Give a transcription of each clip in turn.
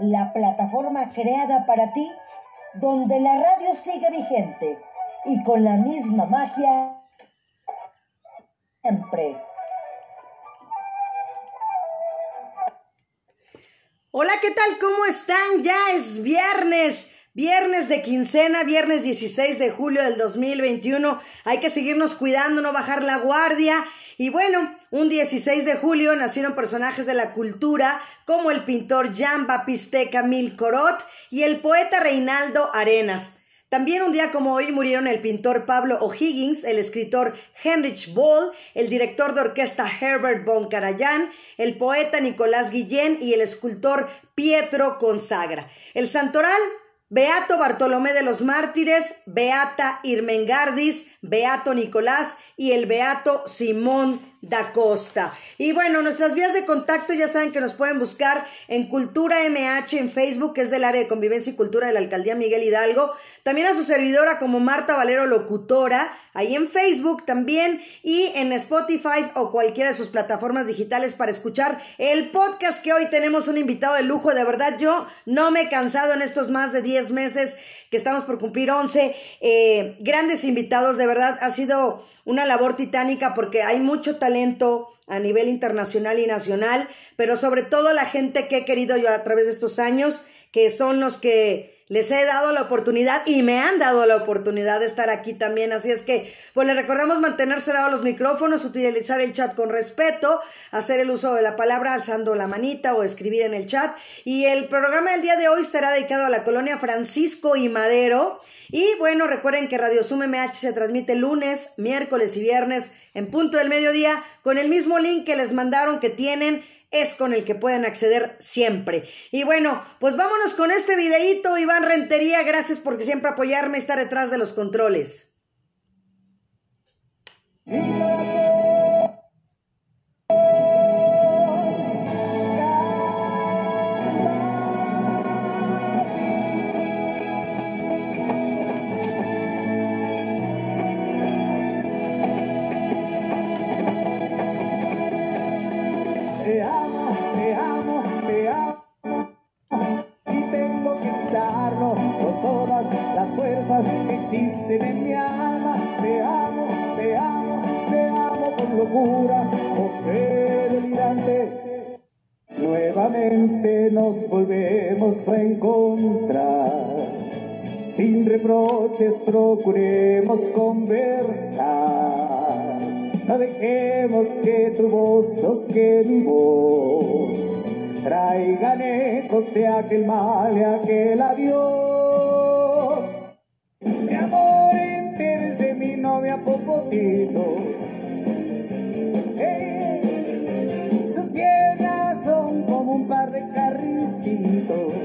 la plataforma creada para ti, donde la radio sigue vigente y con la misma magia siempre. Hola, ¿qué tal? ¿Cómo están? Ya es viernes. Viernes de quincena, viernes 16 de julio del 2021. Hay que seguirnos cuidando, no bajar la guardia. Y bueno, un 16 de julio nacieron personajes de la cultura como el pintor Jean Baptiste Camille Corot y el poeta Reinaldo Arenas. También un día como hoy murieron el pintor Pablo O'Higgins, el escritor Heinrich Boll, el director de orquesta Herbert von Karajan, el poeta Nicolás Guillén y el escultor Pietro Consagra. El santoral Beato Bartolomé de los Mártires, Beata Irmengardis, Beato Nicolás y el Beato Simón da Costa. Y bueno, nuestras vías de contacto ya saben que nos pueden buscar en Cultura MH en Facebook, que es del área de convivencia y cultura de la alcaldía Miguel Hidalgo. También a su servidora como Marta Valero Locutora, ahí en Facebook también y en Spotify o cualquiera de sus plataformas digitales para escuchar el podcast que hoy tenemos un invitado de lujo. De verdad, yo no me he cansado en estos más de 10 meses que estamos por cumplir 11. Eh, grandes invitados, de verdad, ha sido una labor titánica porque hay mucho talento a nivel internacional y nacional, pero sobre todo la gente que he querido yo a través de estos años, que son los que les he dado la oportunidad y me han dado la oportunidad de estar aquí también. Así es que, pues les recordamos mantener cerrados los micrófonos, utilizar el chat con respeto, hacer el uso de la palabra alzando la manita o escribir en el chat. Y el programa del día de hoy estará dedicado a la colonia Francisco y Madero. Y bueno, recuerden que Radio Sum MH se transmite lunes, miércoles y viernes en punto del mediodía con el mismo link que les mandaron que tienen es con el que pueden acceder siempre. Y bueno, pues vámonos con este videíto, Iván Rentería, gracias por siempre apoyarme y estar detrás de los controles. en procuremos conversar, no dejemos que tu voz o que mi voz traigan ecos de aquel mal y aquel adiós. Mi amor novia Popotito. sus piernas son como un par de carricitos.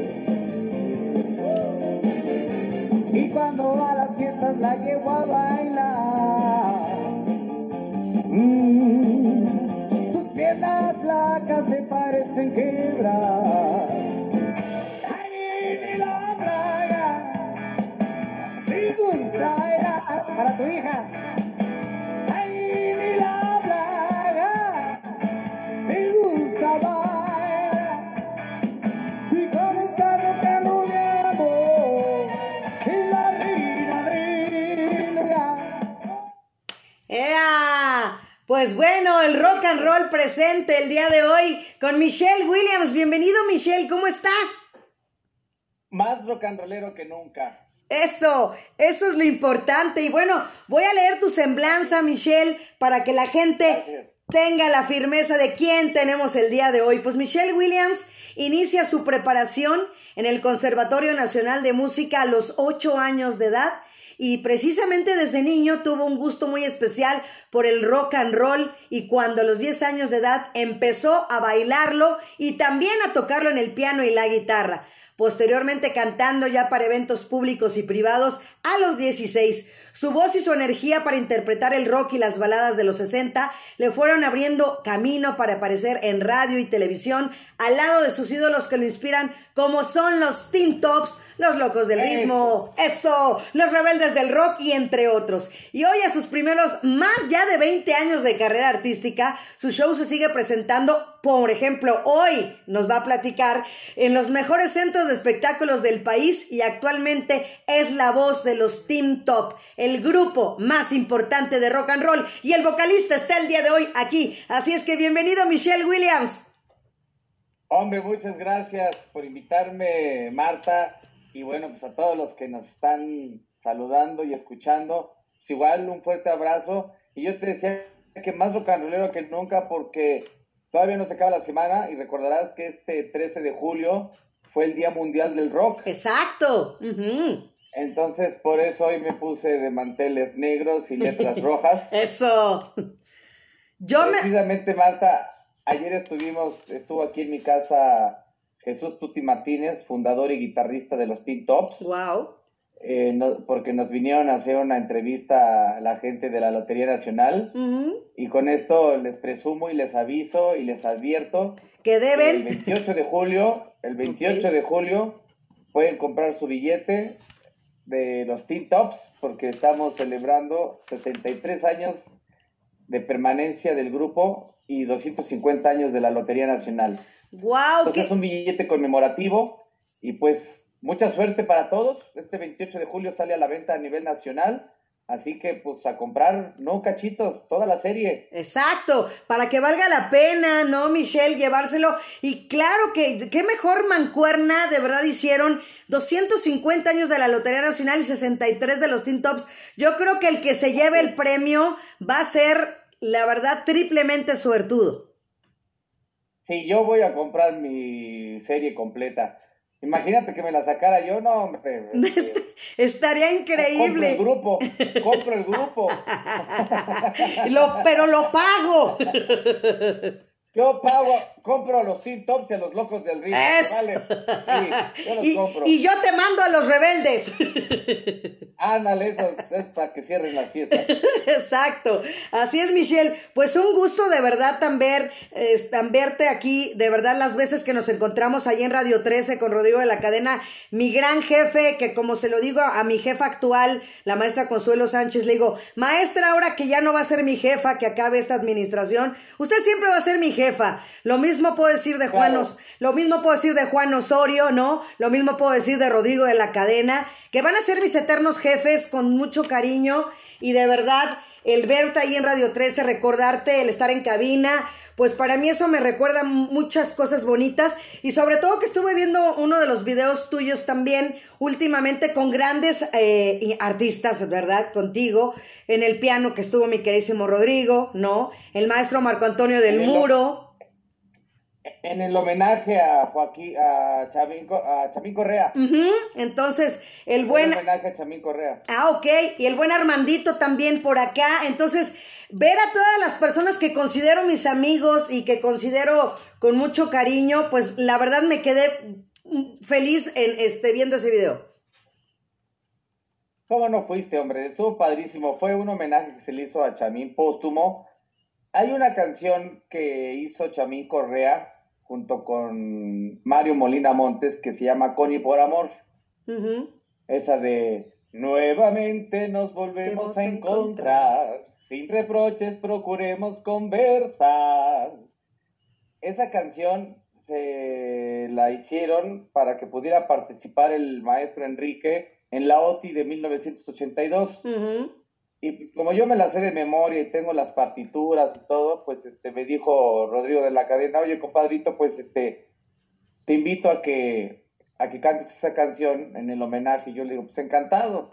A las fiestas la llevo a bailar, mm, sus piernas flacas se parecen quebrar. ¡Ay, ni la plaga! ¡Me gusta! para tu hija. Pues bueno, el rock and roll presente el día de hoy con Michelle Williams. Bienvenido, Michelle, ¿cómo estás? Más rock and rollero que nunca. Eso, eso es lo importante. Y bueno, voy a leer tu semblanza, Michelle, para que la gente tenga la firmeza de quién tenemos el día de hoy. Pues Michelle Williams inicia su preparación en el Conservatorio Nacional de Música a los ocho años de edad y precisamente desde niño tuvo un gusto muy especial por el rock and roll y cuando a los diez años de edad empezó a bailarlo y también a tocarlo en el piano y la guitarra. Posteriormente cantando ya para eventos públicos y privados a los 16. Su voz y su energía para interpretar el rock y las baladas de los 60 le fueron abriendo camino para aparecer en radio y televisión al lado de sus ídolos que lo inspiran como son los Teen Tops, los Locos del Ritmo, eso, los Rebeldes del Rock y entre otros. Y hoy a sus primeros más ya de 20 años de carrera artística, su show se sigue presentando, por ejemplo, hoy nos va a platicar en los mejores centros de espectáculos del país y actualmente es la voz de los Teen Top el grupo más importante de rock and roll. Y el vocalista está el día de hoy aquí. Así es que bienvenido, Michelle Williams. Hombre, muchas gracias por invitarme, Marta. Y bueno, pues a todos los que nos están saludando y escuchando, pues igual un fuerte abrazo. Y yo te decía que más rock and rollero que nunca porque todavía no se acaba la semana y recordarás que este 13 de julio fue el Día Mundial del Rock. Exacto. Entonces, por eso hoy me puse de manteles negros y letras rojas. Eso. Yo Precisamente, Marta, ayer estuvimos, estuvo aquí en mi casa Jesús Tuti Martínez, fundador y guitarrista de los Teen Tops. Wow. Eh, porque nos vinieron a hacer una entrevista a la gente de la Lotería Nacional. Y con esto les presumo y les aviso y les advierto que deben. El 28 de julio, el 28 de julio, pueden comprar su billete de los Teen Tops porque estamos celebrando 73 años de permanencia del grupo y 250 años de la Lotería Nacional. ¡Wow! Entonces es un billete conmemorativo y pues mucha suerte para todos. Este 28 de julio sale a la venta a nivel nacional Así que pues a comprar, no cachitos, toda la serie. Exacto, para que valga la pena, ¿no, Michelle? Llevárselo. Y claro que, qué mejor mancuerna, de verdad hicieron 250 años de la Lotería Nacional y 63 de los Teen Tops. Yo creo que el que se lleve el premio va a ser, la verdad, triplemente suertudo. Sí, yo voy a comprar mi serie completa. Imagínate que me la sacara yo, no, hombre. Estaría increíble. Compro el grupo, compro el grupo. pero lo pago. Yo pago, compro a los Teen Tops y a los locos del río. Vale. Sí, yo los y, compro. y yo te mando a los rebeldes. Ándale, eso es para que cierren la fiesta. Exacto. Así es, Michelle. Pues un gusto de verdad tan, ver, tan verte aquí. De verdad, las veces que nos encontramos ahí en Radio 13 con Rodrigo de la Cadena. Mi gran jefe, que como se lo digo a mi jefa actual, la maestra Consuelo Sánchez, le digo, maestra, ahora que ya no va a ser mi jefa, que acabe esta administración, usted siempre va a ser mi jefa jefa. Lo mismo puedo decir de Juan, lo mismo puedo decir de Juan Osorio, ¿no? Lo mismo puedo decir de Rodrigo de la Cadena, que van a ser mis eternos jefes con mucho cariño y de verdad el verte ahí en Radio 13, recordarte, el estar en cabina, pues para mí eso me recuerda muchas cosas bonitas y sobre todo que estuve viendo uno de los videos tuyos también últimamente con grandes eh, artistas, ¿verdad? Contigo, en el piano que estuvo mi queridísimo Rodrigo, ¿no? El maestro Marco Antonio del Muro. En el homenaje a Joaquín, a Chamín, a Correa. Entonces, el buen... El homenaje a Chamín Correa. Ah, ok. Y el buen Armandito también por acá. Entonces, ver a todas las personas que considero mis amigos y que considero con mucho cariño, pues la verdad me quedé feliz en este, viendo ese video. ¿Cómo no fuiste, hombre? Estuvo padrísimo. Fue un homenaje que se le hizo a Chamín póstumo. Hay una canción que hizo Chamín Correa junto con Mario Molina Montes que se llama Connie por Amor. Esa de Nuevamente nos volvemos a encontrar, sin reproches procuremos conversar. Esa canción se la hicieron para que pudiera participar el maestro Enrique en la OTI de 1982. Y pues, como yo me la sé de memoria y tengo las partituras y todo, pues este me dijo Rodrigo de la cadena, oye compadrito, pues este te invito a que a que cantes esa canción en el homenaje. Y yo le digo, pues encantado.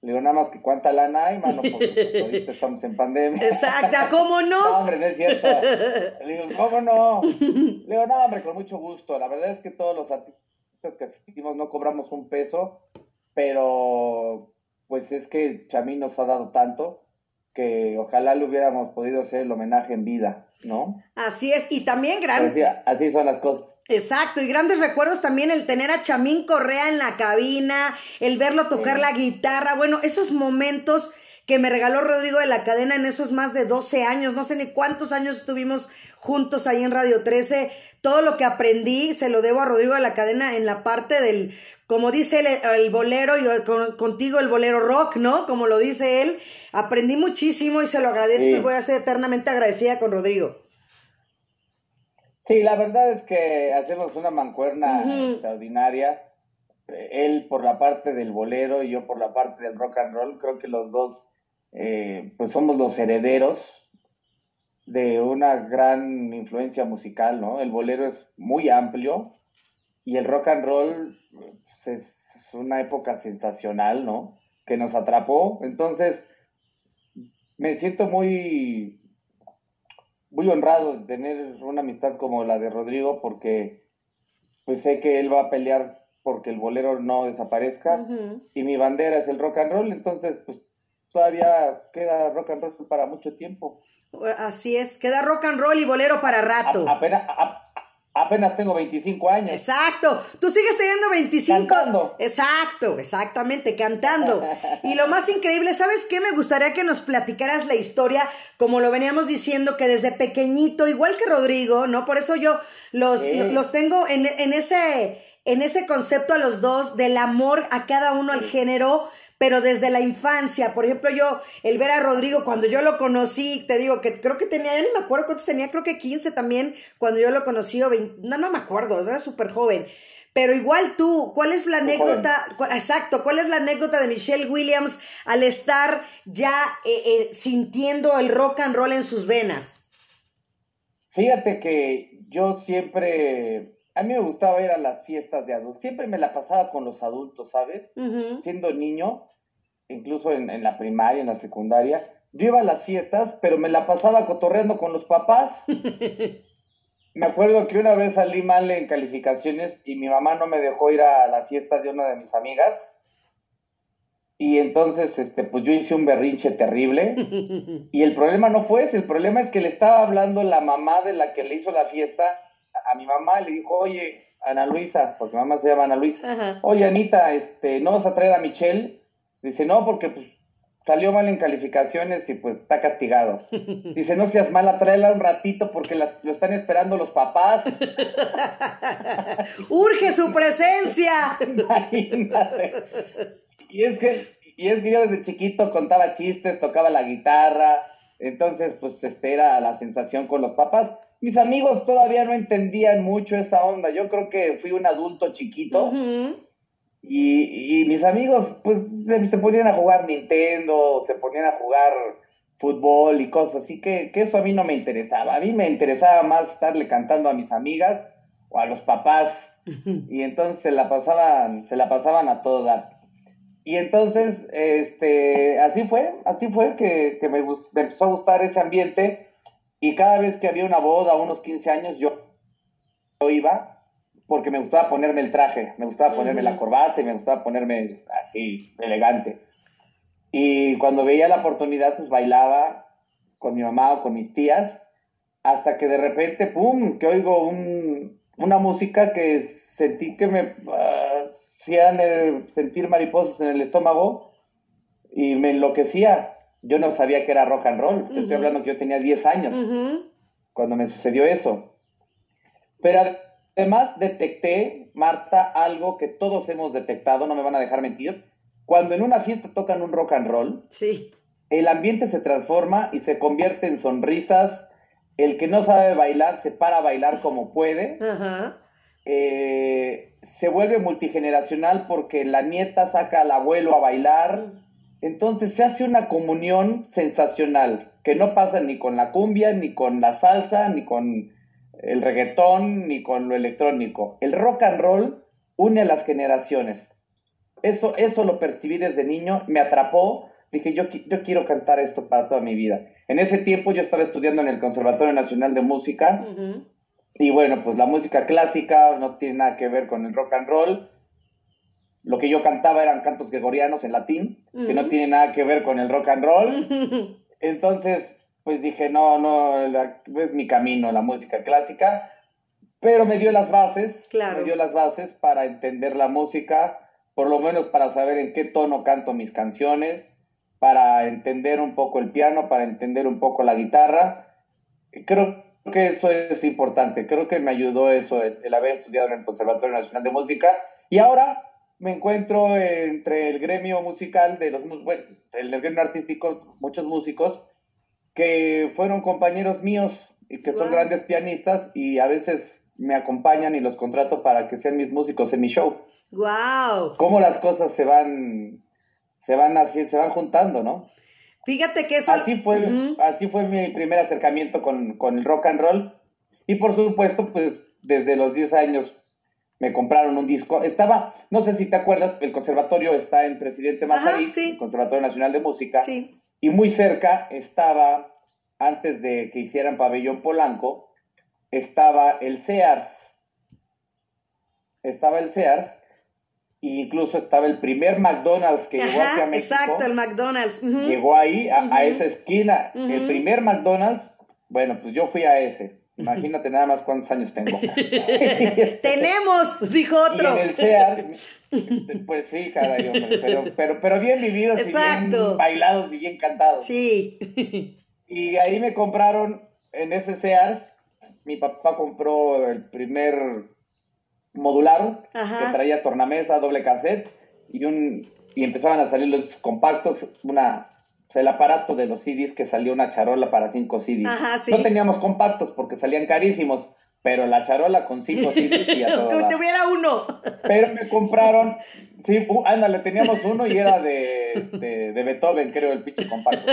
Le digo, nada más que cuánta lana hay, mano, porque pues, ahorita estamos en pandemia. Exacto, ¿cómo no? no, hombre, no es cierto. Le digo, ¿cómo no? Le digo, no, hombre, con mucho gusto. La verdad es que todos los artistas que asistimos no cobramos un peso, pero pues es que Chamín nos ha dado tanto que ojalá le hubiéramos podido hacer el homenaje en vida, ¿no? Así es, y también gran... así son las cosas. Exacto, y grandes recuerdos también el tener a Chamín Correa en la cabina, el verlo tocar la guitarra, bueno, esos momentos que me regaló Rodrigo de la Cadena en esos más de 12 años, no sé ni cuántos años estuvimos juntos ahí en Radio 13, todo lo que aprendí se lo debo a Rodrigo de la Cadena en la parte del, como dice el, bolero y contigo el bolero rock, ¿no? Como lo dice él, aprendí muchísimo y se lo agradezco y voy a ser eternamente agradecida con Rodrigo. Sí, la verdad es que hacemos una mancuerna extraordinaria. Él por la parte del bolero y yo por la parte del rock and roll. Creo que los dos, eh, pues somos los herederos de una gran influencia musical, ¿no? El bolero es muy amplio y el rock and roll es una época sensacional, ¿no? Que nos atrapó. Entonces, me siento muy muy honrado de tener una amistad como la de Rodrigo porque pues sé que él va a pelear porque el bolero no desaparezca y mi bandera es el rock and roll, entonces pues todavía queda rock and roll para mucho tiempo. Así es, queda rock and roll y bolero para rato. apenas, Apenas tengo 25 años. Exacto. Tú sigues teniendo 25. Cantando. Exacto, exactamente, cantando. y lo más increíble, ¿sabes qué? Me gustaría que nos platicaras la historia, como lo veníamos diciendo, que desde pequeñito, igual que Rodrigo, ¿no? Por eso yo los, los tengo en, en, ese, en ese concepto a los dos del amor a cada uno al género pero desde la infancia, por ejemplo, yo, el ver a Rodrigo, cuando yo lo conocí, te digo que creo que tenía, ya ni me acuerdo cuántos tenía, creo que 15 también, cuando yo lo conocí, o 20, no, no me acuerdo, era súper joven. Pero igual tú, ¿cuál es la anécdota? exacto, ¿cuál es la anécdota de Michelle Williams al estar ya eh, eh, sintiendo el rock and roll en sus venas? Fíjate que yo siempre a mí me gustaba ir a las fiestas de adultos. Siempre me la pasaba con los adultos, ¿sabes? Siendo niño, incluso en, la primaria, en la secundaria. Yo iba a las fiestas, pero me la pasaba cotorreando con los papás. me acuerdo que una vez salí mal en calificaciones y mi mamá no me dejó ir a la fiesta de una de mis amigas. Y entonces, este, pues yo hice un berrinche terrible. y el problema no fue ese, el problema es que le estaba hablando la mamá de la que le hizo la fiesta a mi mamá le dijo, oye, Ana Luisa, porque mi mamá se llama Ana Luisa, oye, Anita, este, ¿no vas a traer a Michelle? Dice, no, porque pues, salió mal en calificaciones y pues está castigado. Dice, no seas mala, tráela un ratito porque lo están esperando los papás. ¡Urge su presencia! Imagínate. Y es que, y es que yo desde chiquito contaba chistes, tocaba la guitarra, entonces pues este era la sensación con los papás mis amigos todavía no entendían mucho esa onda. Yo creo que fui un adulto chiquito. y, mis amigos, pues, se, ponían a jugar Nintendo, se ponían a jugar fútbol y cosas así, que, que eso a mí no me interesaba. A mí me interesaba más estarle cantando a mis amigas o a los papás. y entonces se la pasaban, se la pasaban a toda. Y entonces, este, así fue, así fue que, me, me empezó a gustar ese ambiente y cada vez que había una boda, unos 15 años, yo, iba porque me gustaba ponerme el traje, me gustaba ponerme la corbata y me gustaba ponerme así, elegante. Y cuando veía la oportunidad, pues bailaba con mi mamá o con mis tías, hasta que de repente, ¡pum!, que oigo una música que sentí que me uh, hacía sentir mariposas en el estómago y me enloquecía yo no sabía que era rock and roll. Te estoy hablando que yo tenía 10 años cuando me sucedió eso. Pero además detecté, Marta, algo que todos hemos detectado, no me van a dejar mentir. Cuando en una fiesta tocan un rock and roll, sí. el ambiente se transforma y se convierte en sonrisas. El que no sabe bailar se para a bailar como puede. Eh, se vuelve multigeneracional porque la nieta saca al abuelo a bailar. Entonces se hace una comunión sensacional, que no pasa ni con la cumbia, ni con la salsa, ni con el reggaetón, ni con lo electrónico. El rock and roll une a las generaciones. Eso, eso lo percibí desde niño, me atrapó. Dije, yo, yo quiero cantar esto para toda mi vida. En ese tiempo yo estaba estudiando en el Conservatorio Nacional de Música. Y bueno, pues la música clásica no tiene nada que ver con el rock and roll lo que yo cantaba eran cantos gregorianos en latín, que no tiene nada que ver con el rock and roll. Entonces, pues dije, no, no, es mi camino, la música clásica. pero me dio las bases, Claro. me dio las bases para entender la música, por lo menos para saber en qué tono canto mis canciones, para entender un poco el piano, para entender un poco la guitarra. Creo que eso es importante, creo que me ayudó eso, el, el haber estudiado en el Conservatorio Nacional de Música. Y ahora me encuentro entre el gremio musical de los, bueno, el gremio artístico, muchos músicos que fueron compañeros míos y que son Wow. grandes pianistas y a veces me acompañan y los contrato para que sean mis músicos en mi show. Wow. Cómo las cosas se van se van así, se van juntando, ¿no? Fíjate que eso. Así fue, Ujú. así fue mi primer acercamiento con, con el rock and roll. Y por supuesto, pues desde los 10 años me compraron un disco. Estaba, no sé si te acuerdas, el conservatorio está en Presidente sí. el Conservatorio Nacional de Música. Sí. Y muy cerca estaba, antes de que hicieran Pabellón Polanco, estaba el Sears. Estaba el Sears. E incluso estaba el primer McDonald's que llegó hacia México. exacto, el McDonald's. Llegó ahí, a, esa esquina. El primer McDonald's, bueno, pues yo fui a ese. Imagínate nada más cuántos años tengo. Tenemos, dijo Y otro. en el Sears, pues sí, caray, hombre, pero, pero, pero bien vividos y bien bailados y bien cantados. Sí. Y ahí me compraron en ese Sears, mi papá compró el primer modular Ajá. que traía tornamesa, doble cassette y un y empezaban a salir los compactos, una sea, el aparato de los CDs que salió una charola para cinco CDs. Ajá, sí. No teníamos compactos porque salían carísimos, pero la charola con cinco CDs y a todo Que tuviera uno. Pero me compraron, sí, uh, ándale, teníamos uno y era de, de, de Beethoven, creo, el pinche compacto.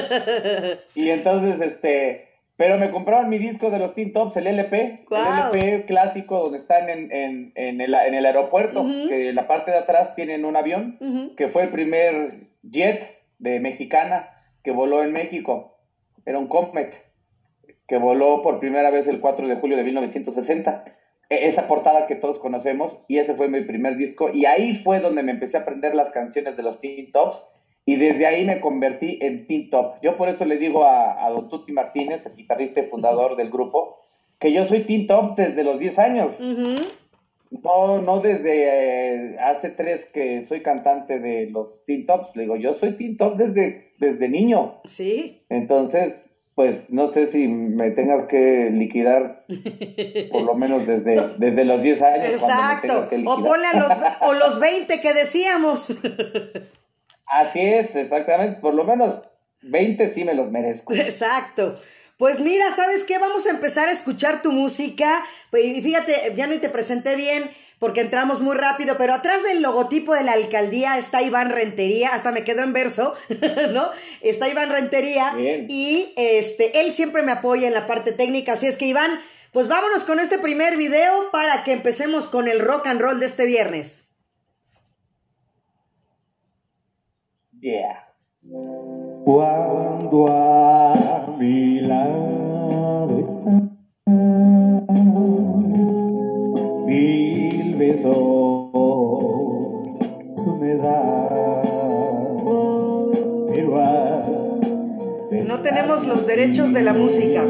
Y entonces, este, pero me compraron mi disco de los Teen Tops, el LP, Guau. el LP clásico donde están en, en, en, el, en el aeropuerto, que en la parte de atrás tienen un avión, que fue el primer jet de Mexicana que voló en México. Era un Comet que voló por primera vez el 4 de julio de 1960. E- Esa portada que todos conocemos, y ese fue mi primer disco, y ahí fue donde me empecé a aprender las canciones de los Teen Tops, y desde ahí me convertí en Teen Top. Yo por eso le digo a, Don Tuti Martínez, el guitarrista y fundador del grupo, que yo soy Teen Top desde los 10 años. Ujú. No, no desde eh, hace tres que soy cantante de los Teen Tops. Le digo, yo soy Teen Top desde, desde niño. Sí. Entonces, pues no sé si me tengas que liquidar por lo menos desde, desde los 10 años. me Exacto. que O ponle a los, o los 20 que decíamos. Así es, exactamente. Por lo menos 20 sí me los merezco. Exacto. Pues mira, ¿sabes qué? Vamos a empezar a escuchar tu música. Pues, Y fíjate, ya no te presenté bien porque entramos muy rápido, pero atrás del logotipo de la alcaldía está Iván Rentería, hasta me quedó en verso, ¿no? Está Iván Rentería Bien. y este, él siempre me apoya en la parte técnica, así es que Iván, pues vámonos con este primer video para que empecemos con el rock and roll de este viernes. Yeah. Cuando mi lado estás, mil besos tú me das, pero a No tenemos los derechos de la música.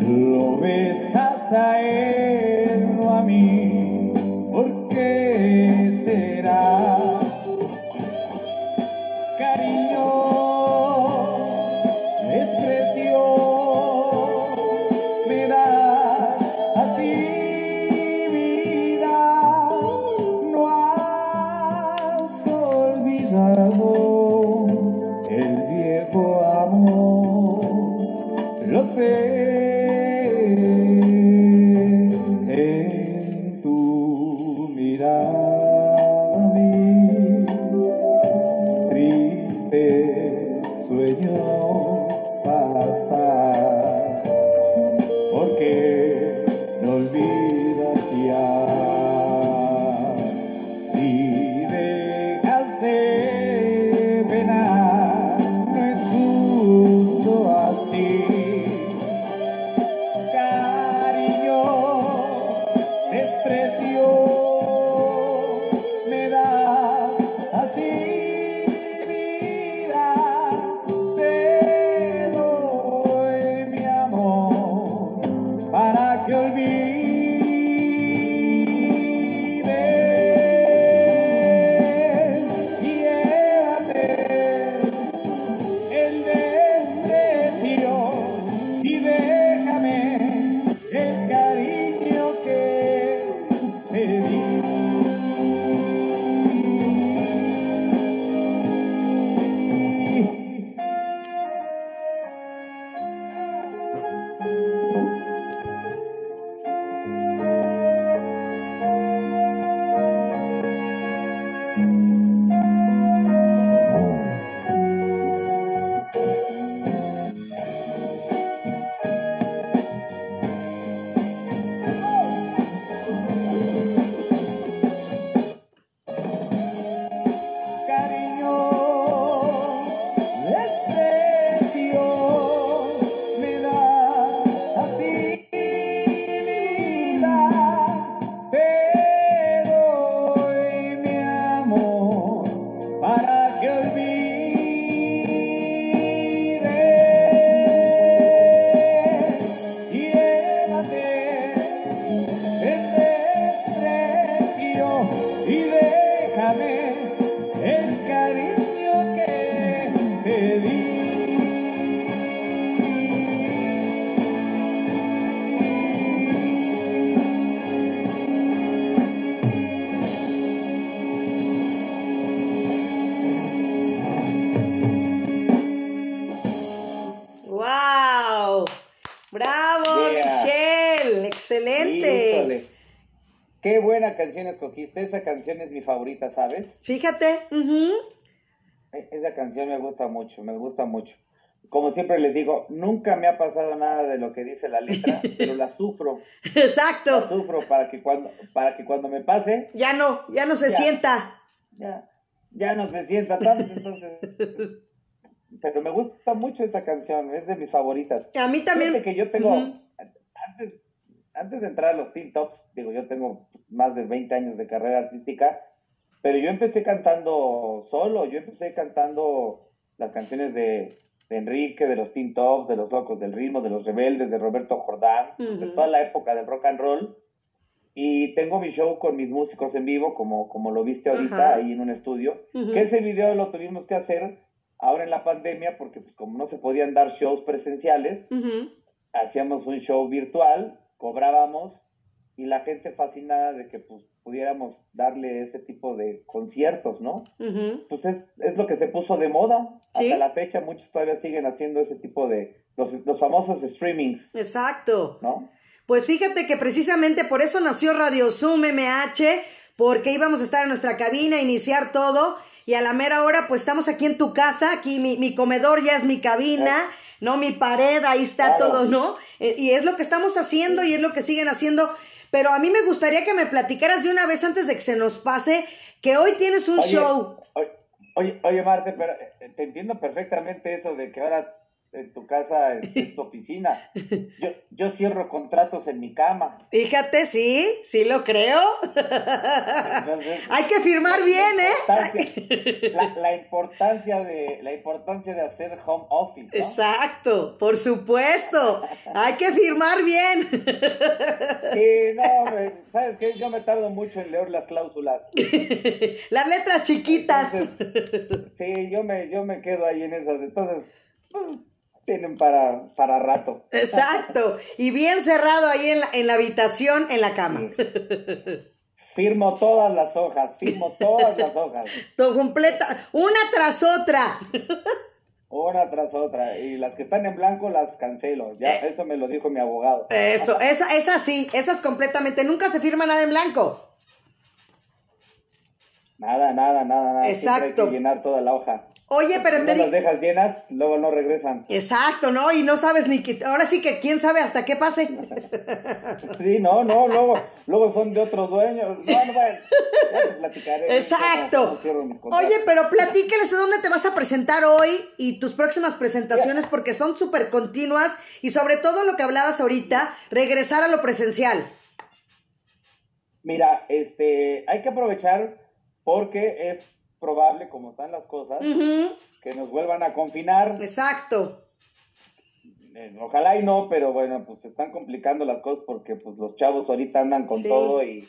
Lo besas a él, no a mí, ¿por qué será? down. Canción es mi favorita, ¿sabes? Fíjate. E- Esa canción me gusta mucho, me gusta mucho. Como siempre les digo, nunca me ha pasado nada de lo que dice la letra, pero la sufro, la Exacto. sufro para que cuando, para que cuando me pase, Ya no, ya no se Ya. sienta. ya, ya no se sienta tanto, entonces. Pero me gusta mucho esa canción, es de mis favoritas. A mí también. Fíjate que yo tengo, antes, antes de entrar a los Teen Tops, digo, yo tengo más de 20 años de carrera artística, pero yo empecé cantando solo, yo empecé cantando las canciones de, de Enrique, de los Teen Tops, de los Locos del Ritmo, de los Rebeldes, de Roberto Jordán, de Ujú. toda la época del rock and roll. Y tengo mi show con mis músicos en vivo, como, como lo viste ahorita ahí en un estudio. Ujú. Que ese video lo tuvimos que hacer ahora en la pandemia, porque pues como no se podían dar shows presenciales, hacíamos un show virtual, cobrábamos y la gente fascinada de que pues, pudiéramos darle ese tipo de conciertos, ¿no? Ujú. Pues es, es lo que se puso de moda. Sí. Hasta la fecha muchos todavía siguen haciendo ese tipo de, los, los famosos streamings, Exacto. ¿no? Pues fíjate que precisamente por eso nació Radio Zoom MH, porque íbamos a estar en nuestra cabina, iniciar todo, y a la mera hora, pues estamos aquí en tu casa, aquí mi, mi comedor ya es mi cabina, ¿no? Mi pared, ahí está Claro. todo, ¿no? Eh, y es lo que estamos haciendo y es lo que siguen haciendo. Pero a mí me gustaría que me platicaras de una vez antes de que se nos pase, que hoy tienes un Oye, show. Oye, oye, oye, Marte, pero eh, te entiendo perfectamente eso de que ahora en tu casa es, es tu oficina. Yo, yo cierro contratos en mi cama. Fíjate, sí, sí lo creo. Entonces, Hay que firmar bien, ¿eh? la, la importancia de la importancia de hacer home office ¿no? Exacto, por supuesto. Hay que firmar bien. Sí, no sabes qué yo me tardo mucho en leer las cláusulas Las letras chiquitas. Entonces, sí yo me yo me quedo ahí en esas entonces pues, tienen para para rato Exacto. Y bien cerrado ahí en la, en la habitación, en la cama. firmo todas las hojas firmo todas las hojas Todo completa, una tras otra. una tras otra y las que están en blanco las cancelo ya Eh. eso me lo dijo mi abogado Eso, esa, esa sí, esas completamente. Nunca se firma nada en blanco. nada nada nada nada Siempre hay Exacto. que llenar toda la hoja Oye, pero Si te no las dejas llenas luego no regresan Exacto, ¿no? Y no sabes ni que. Ahora sí que quién sabe hasta qué pase. Sí, no, no, luego, luego son de otros dueños. Bueno, bueno, ya te platicaré. Exacto. Oye, pero platícales de dónde te vas a presentar hoy y tus próximas presentaciones porque son súper continuas y sobre todo lo que hablabas ahorita, regresar a lo presencial. Mira, este, hay que aprovechar porque es probable, como están las cosas, que nos vuelvan a confinar. Exacto. Eh, Ojalá y no, pero bueno, pues se están complicando las cosas porque pues los chavos ahorita andan con Sí. todo y,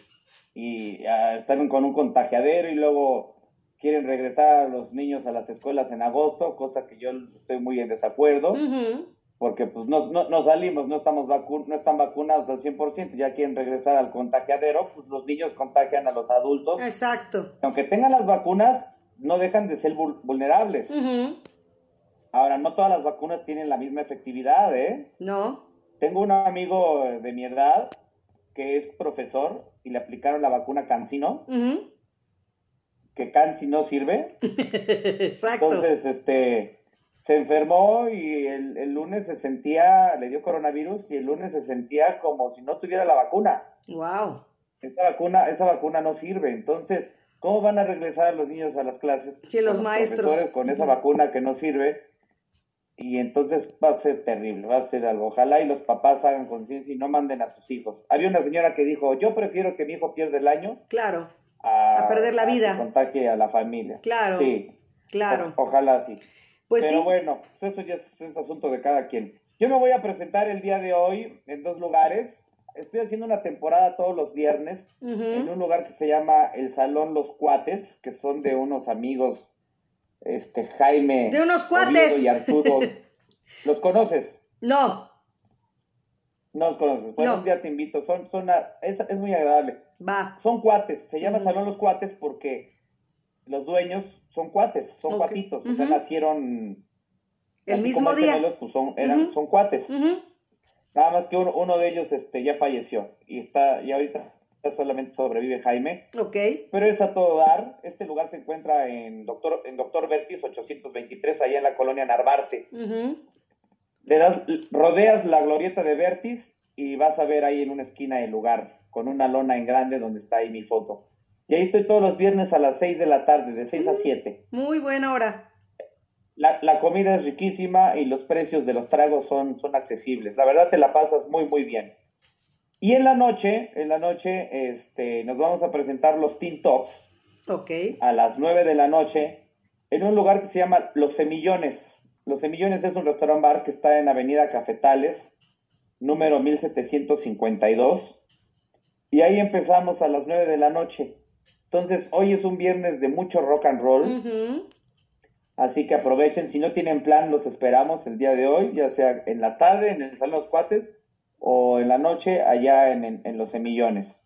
y ah, están con un contagiadero y luego quieren regresar a los niños a las escuelas en agosto, cosa que yo estoy muy en desacuerdo. Porque pues no, no, no salimos, no estamos vacu no están vacunados al 100%, ya quieren regresar al contagiadero, pues los niños contagian a los adultos. Exacto. Aunque tengan las vacunas, no dejan de ser vul- vulnerables. Ujú, Ahora, no todas las vacunas tienen la misma efectividad, ¿eh? No. Tengo un amigo de mi edad que es profesor y le aplicaron la vacuna Cancino, Ujú, que Canci no sirve. Exacto. Entonces, este, se enfermó y el, el lunes se sentía, le dio coronavirus y el lunes se sentía como si no tuviera la vacuna. Wow. Esa vacuna, esa vacuna no sirve. Entonces, ¿cómo van a regresar a los niños a las clases? Sí, los maestros. con esa vacuna que no sirve. Y entonces va a ser terrible, va a ser algo. Ojalá y los papás hagan conciencia y no manden a sus hijos. Había una señora que dijo, yo prefiero que mi hijo pierda el año Claro, a, A perder la a que vida. contagie a la familia. Claro. Sí. claro. O- ojalá sí. Pues Pero sí. bueno, pues eso ya es, es asunto de cada quien. Yo me voy a presentar el día de hoy en dos lugares. estoy haciendo una temporada todos los viernes en un lugar que se llama el Salón Los Cuates, que son de unos amigos, este Jaime. De unos cuates. y Arturo. ¿Los conoces? No. No los conoces. Bueno, un día te invito. Son, son es, es, muy agradable. Va. Son cuates. Se llama Salón Los Cuates porque los dueños son cuates, son cuatitos. O sea, nacieron. El mismo día. pues son, eran, son cuates. Nada más que uno, uno, de ellos este, ya falleció. Y está, y ahorita solamente sobrevive Jaime. Ok. Pero es a todo dar. Este lugar se encuentra en Doctor, en Doctor Vertis 823, allá en la colonia Narvarte. Le das, rodeas la glorieta de Vertis y vas a ver ahí en una esquina el lugar, con una lona en grande donde está ahí mi foto. Y ahí estoy todos los viernes a las 6 de la tarde, de 6 a 7. Mm, muy buena hora. La, la, comida es riquísima y los precios de los tragos son, son accesibles. La verdad te la pasas muy, muy bien. Y en la noche, en la noche, este, nos vamos a presentar los Teen Talks. Ok. A las 9 de la noche, en un lugar que se llama Los Semillones. Los Semillones es un restaurant bar que está en Avenida Cafetales, número 1752. Y ahí empezamos a las 9 de la noche. Entonces, hoy es un viernes de mucho rock and roll. Así que aprovechen. Si no tienen plan, los esperamos el día de hoy, ya sea en la tarde, en el Salón Los Cuates o en la noche allá en, en, Los Semillones.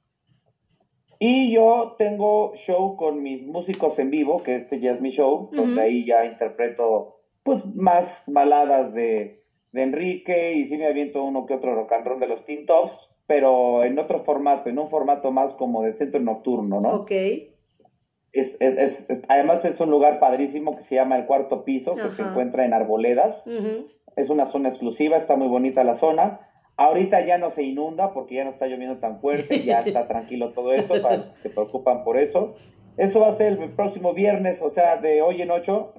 Y yo tengo show con mis músicos en vivo, que este ya es mi show, donde ahí ya interpreto pues más baladas de, de, Enrique y sí me aviento uno que otro rock and roll de los Teen Tops, pero en otro formato, en un formato más como de centro nocturno, ¿no? Ok. Es, es, es, además es un lugar padrísimo que se llama el cuarto piso, que se encuentra en Arboledas. Es una zona exclusiva, está muy bonita la zona. Ahorita ya no se inunda porque ya no está lloviendo tan fuerte, ya está tranquilo todo eso, se preocupan por eso. Eso va a ser el próximo viernes, o sea, de hoy en ocho,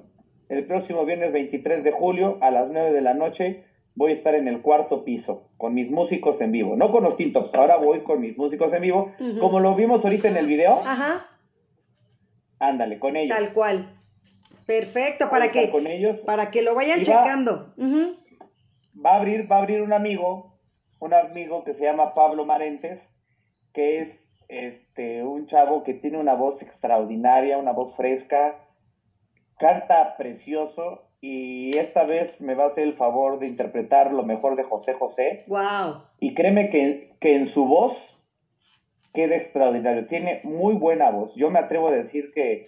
el próximo viernes 23 de julio a las 9 de la noche voy a estar en el cuarto piso con mis músicos en vivo, no con los Tintops, ahora voy con mis músicos en vivo, como lo vimos ahorita en el video. Ajá. Ándale, con ellos. Tal cual. Perfecto, para que, con ellos. para que lo vayan checando. Va a abrir, va a abrir un amigo un amigo que se llama Pablo Marentes, que es este, un chavo que tiene una voz extraordinaria, una voz fresca, canta precioso y esta vez me va a hacer el favor de interpretar lo mejor de José José. Wow. Y créeme que, que en su voz queda extraordinario. Tiene muy buena voz. Yo me atrevo a decir que,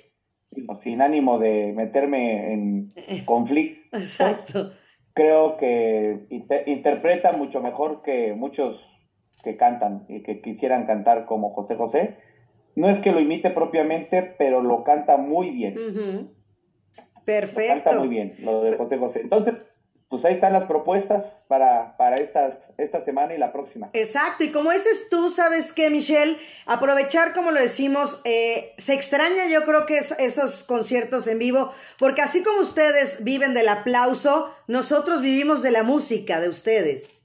sin ánimo de meterme en conflicto, Exacto creo que interpreta mucho mejor que muchos que cantan y que quisieran cantar como José José. No es que lo imite propiamente, pero lo canta muy bien. Perfecto. Canta muy bien, lo de José José. Entonces, pues ahí están las propuestas para, para estas, esta semana y la próxima. Exacto, y como dices tú, ¿sabes qué, Michelle? Aprovechar, como lo decimos, eh, se extraña yo creo que es, esos conciertos en vivo, porque así como ustedes viven del aplauso, nosotros vivimos de la música de ustedes.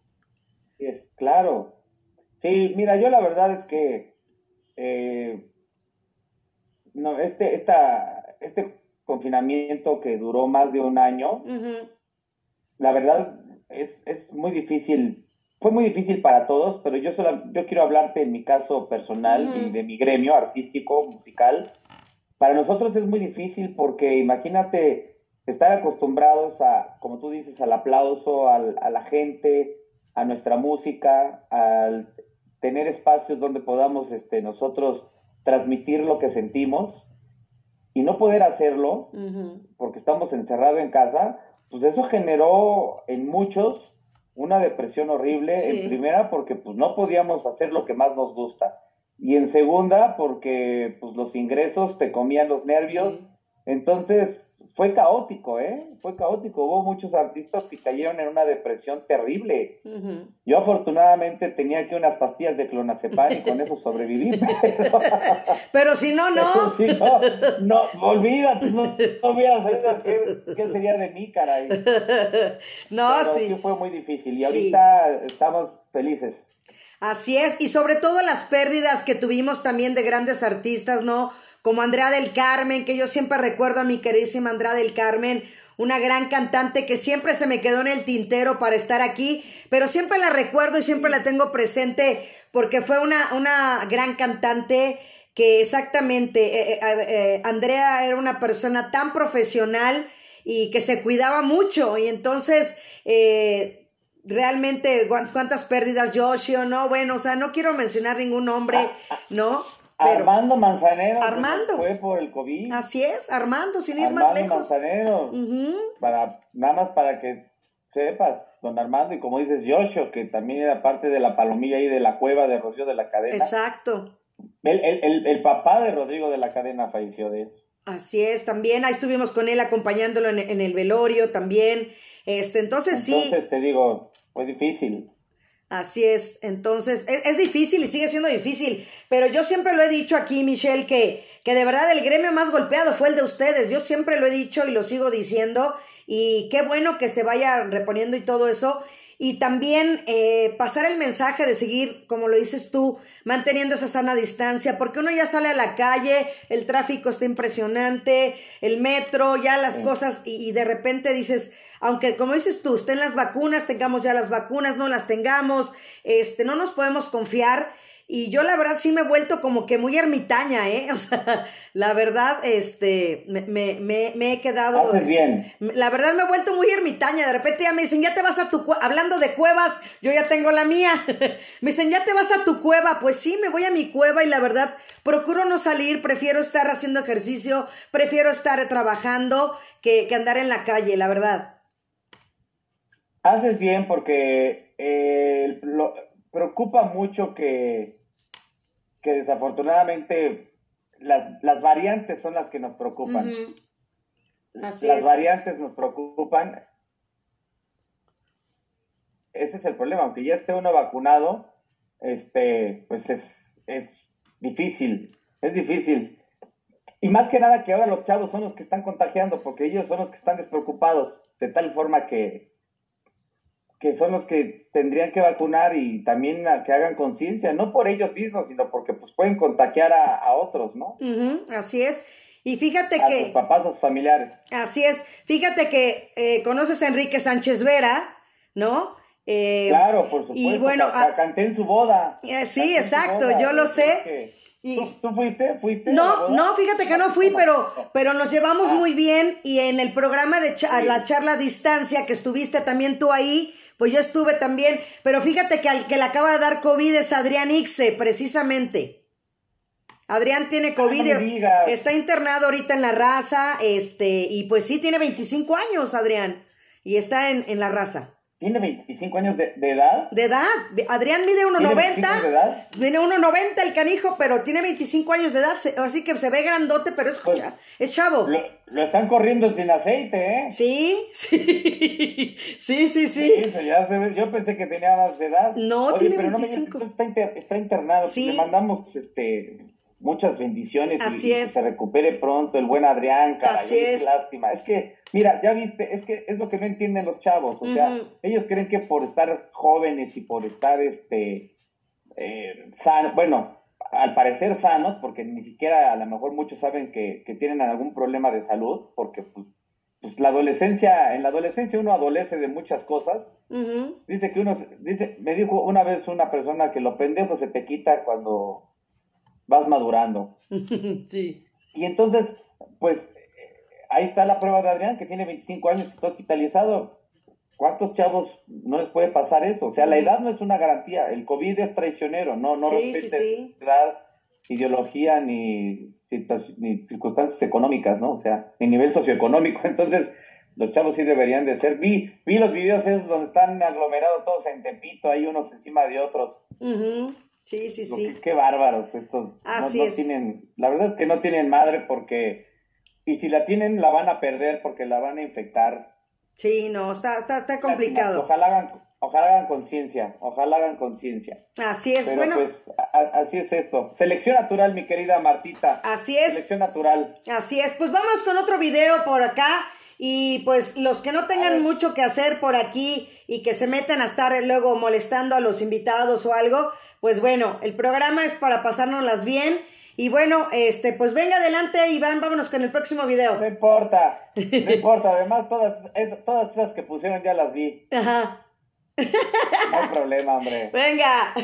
Sí, es, claro. Sí, mira, yo la verdad es que eh, no, este, esta, este confinamiento que duró más de un año, la verdad es, es, muy difícil, fue muy difícil para todos, pero yo, solo, yo quiero hablarte en mi caso personal y de mi gremio artístico, musical. Para nosotros es muy difícil porque imagínate estar acostumbrados a, como tú dices, al aplauso, al, a la gente, a nuestra música, al tener espacios donde podamos este, nosotros transmitir lo que sentimos y no poder hacerlo porque estamos encerrados en casa, pues eso generó en muchos una depresión horrible, en primera porque pues no podíamos hacer lo que más nos gusta y en segunda porque pues los ingresos te comían los nervios, entonces fue caótico, ¿eh? Fue caótico. Hubo muchos artistas que cayeron en una depresión terrible. Yo afortunadamente tenía aquí unas pastillas de clonazepam y con eso sobreviví. Pero, si no, no. Si no, no, olvídate, no, no hubiera sabido qué, sería de mí, caray. No, sí. sí. fue muy difícil y ahorita estamos felices. Así es, y sobre todo las pérdidas que tuvimos también de grandes artistas, ¿no? Como Andrea del Carmen, que yo siempre recuerdo a mi queridísima Andrea del Carmen, una gran cantante que siempre se me quedó en el tintero para estar aquí, pero siempre la recuerdo y siempre la tengo presente porque fue una, una gran cantante que exactamente, eh, eh, eh, Andrea era una persona tan profesional y que se cuidaba mucho y entonces realmente cuántas pérdidas Yoshio, ¿no? Bueno, o sea, no quiero mencionar ningún nombre, ¿no? Armando Manzanero. Armando. Fue por el COVID. Así es, Armando, sin ir más lejos. Manzanero. para, nada más para que sepas, don Armando, y como dices, Joshua, que también era parte de la palomilla ahí de la cueva de Rocío de la Cadena. Exacto. El, el, el, papá de Rodrigo de la Cadena falleció de eso. Así es, también ahí estuvimos con él acompañándolo en, en el velorio también. Este, entonces, sí. Entonces te digo, fue difícil. Así es, entonces es, difícil y sigue siendo difícil, pero yo siempre lo he dicho aquí, Michelle, que, que de verdad el gremio más golpeado fue el de ustedes, yo siempre lo he dicho y lo sigo diciendo, y qué bueno que se vaya reponiendo y todo eso, y también eh, pasar el mensaje de seguir, como lo dices tú, manteniendo esa sana distancia, porque uno ya sale a la calle, el tráfico está impresionante, el metro, ya las cosas, y, y de repente dices, aunque como dices tú, estén las vacunas, tengamos ya las vacunas, no las tengamos, este, no nos podemos confiar. Y yo la verdad sí me he vuelto como que muy ermitaña, ¿eh? O sea, la verdad, este, me, me, me, he quedado... Haces bien. La verdad me he vuelto muy ermitaña. De repente ya me dicen, ya te vas a tu cueva. Hablando de cuevas, yo ya tengo la mía. me dicen, ya te vas a tu cueva. Pues sí, me voy a mi cueva y la verdad, procuro no salir, prefiero estar haciendo ejercicio, prefiero estar trabajando que, que andar en la calle, la verdad. Haces bien porque eh, lo, preocupa mucho que, que desafortunadamente las, las, variantes son las que nos preocupan. las variantes nos preocupan. Ese es el problema, aunque ya esté uno vacunado, este, pues es, es difícil, es difícil. Y más que nada que ahora los chavos son los que están contagiando, porque ellos son los que están despreocupados, de tal forma que, que son los que tendrían que vacunar y también que hagan conciencia, no por ellos mismos, sino porque pues pueden contagiar a, otros, ¿no? así es. Y fíjate a que... Sus papás, a sus familiares. Así es. Fíjate que eh, conoces a Enrique Sánchez Vera, ¿no? Eh, claro, por supuesto. Y bueno, canté en su boda. Eh, sí, exacto, yo lo sé. ¿Tú, fuiste? ¿Fuiste? No, no, fíjate que no fui, pero, pero nos llevamos ah. muy bien y en el programa de la charla a distancia que estuviste también tú ahí, pues yo estuve también, pero fíjate que al que le acaba de dar COVID es Adrián Ixe, precisamente. Adrián tiene ah, COVID, está internado ahorita en la raza, este, y pues sí, tiene 25 años, Adrián, y está en, en la raza. ¿Tiene 25 años de, edad? De edad. Adrián mide 1,90. de edad? Mide 1,90 el canijo, pero tiene 25 años de edad. Así que se ve grandote, pero es, pues, es chavo. Lo, están corriendo sin aceite, ¿eh? Sí, sí. sí, sí, sí. yo pensé que tenía más de edad. No, tiene 25. está, está, internado. Sí. Le mandamos este, muchas bendiciones Así y, es. que se recupere pronto el buen Adrián, Así es. lástima. Es que, mira, ya viste, es que es lo que no entienden los chavos, o sea, ellos creen que por estar jóvenes y por estar, este, eh, sanos, bueno, al parecer sanos, porque ni siquiera a lo mejor muchos saben que, que tienen algún problema de salud, porque pues, pues, la adolescencia, en la adolescencia uno adolece de muchas cosas. Dice que uno, dice, me dijo una vez una persona que lo pendejo se te quita cuando vas madurando. sí. Y entonces, pues, ahí está la prueba de Adrián, que tiene 25 años, está hospitalizado. ¿Cuántos chavos no les puede pasar eso? O sea, la edad no es una garantía. El COVID es traicionero, no, no respeta edad, ideología ni, ni circunstancias económicas, ¿no? O sea, ni nivel socioeconómico. Entonces, los chavos sí deberían de ser. Vi, vi los videos esos donde están aglomerados todos en Tepito, hay unos encima de otros. Sí, sí, sí. qué bárbaros estos. Así no, es. tienen, la verdad es que no tienen madre porque, y si la tienen la van a perder porque la van a infectar. Sí, no, está, está, está complicado. Ojalá hagan, ojalá hagan conciencia, ojalá hagan conciencia. Así es, bueno. Pues así es esto. Selección natural, mi querida Martita. Así es. Selección natural. Así es. Pues vamos con otro video por acá. Y pues los que no tengan mucho que hacer por aquí y que se metan a estar luego molestando a los invitados o algo, pues bueno, el programa es para pasárnoslas bien. Y bueno, este, pues venga adelante, Iván, vámonos con el próximo video. No importa, no importa, además todas, todas esas que pusieron ya las vi. Ajá. No hay problema, hombre. Venga.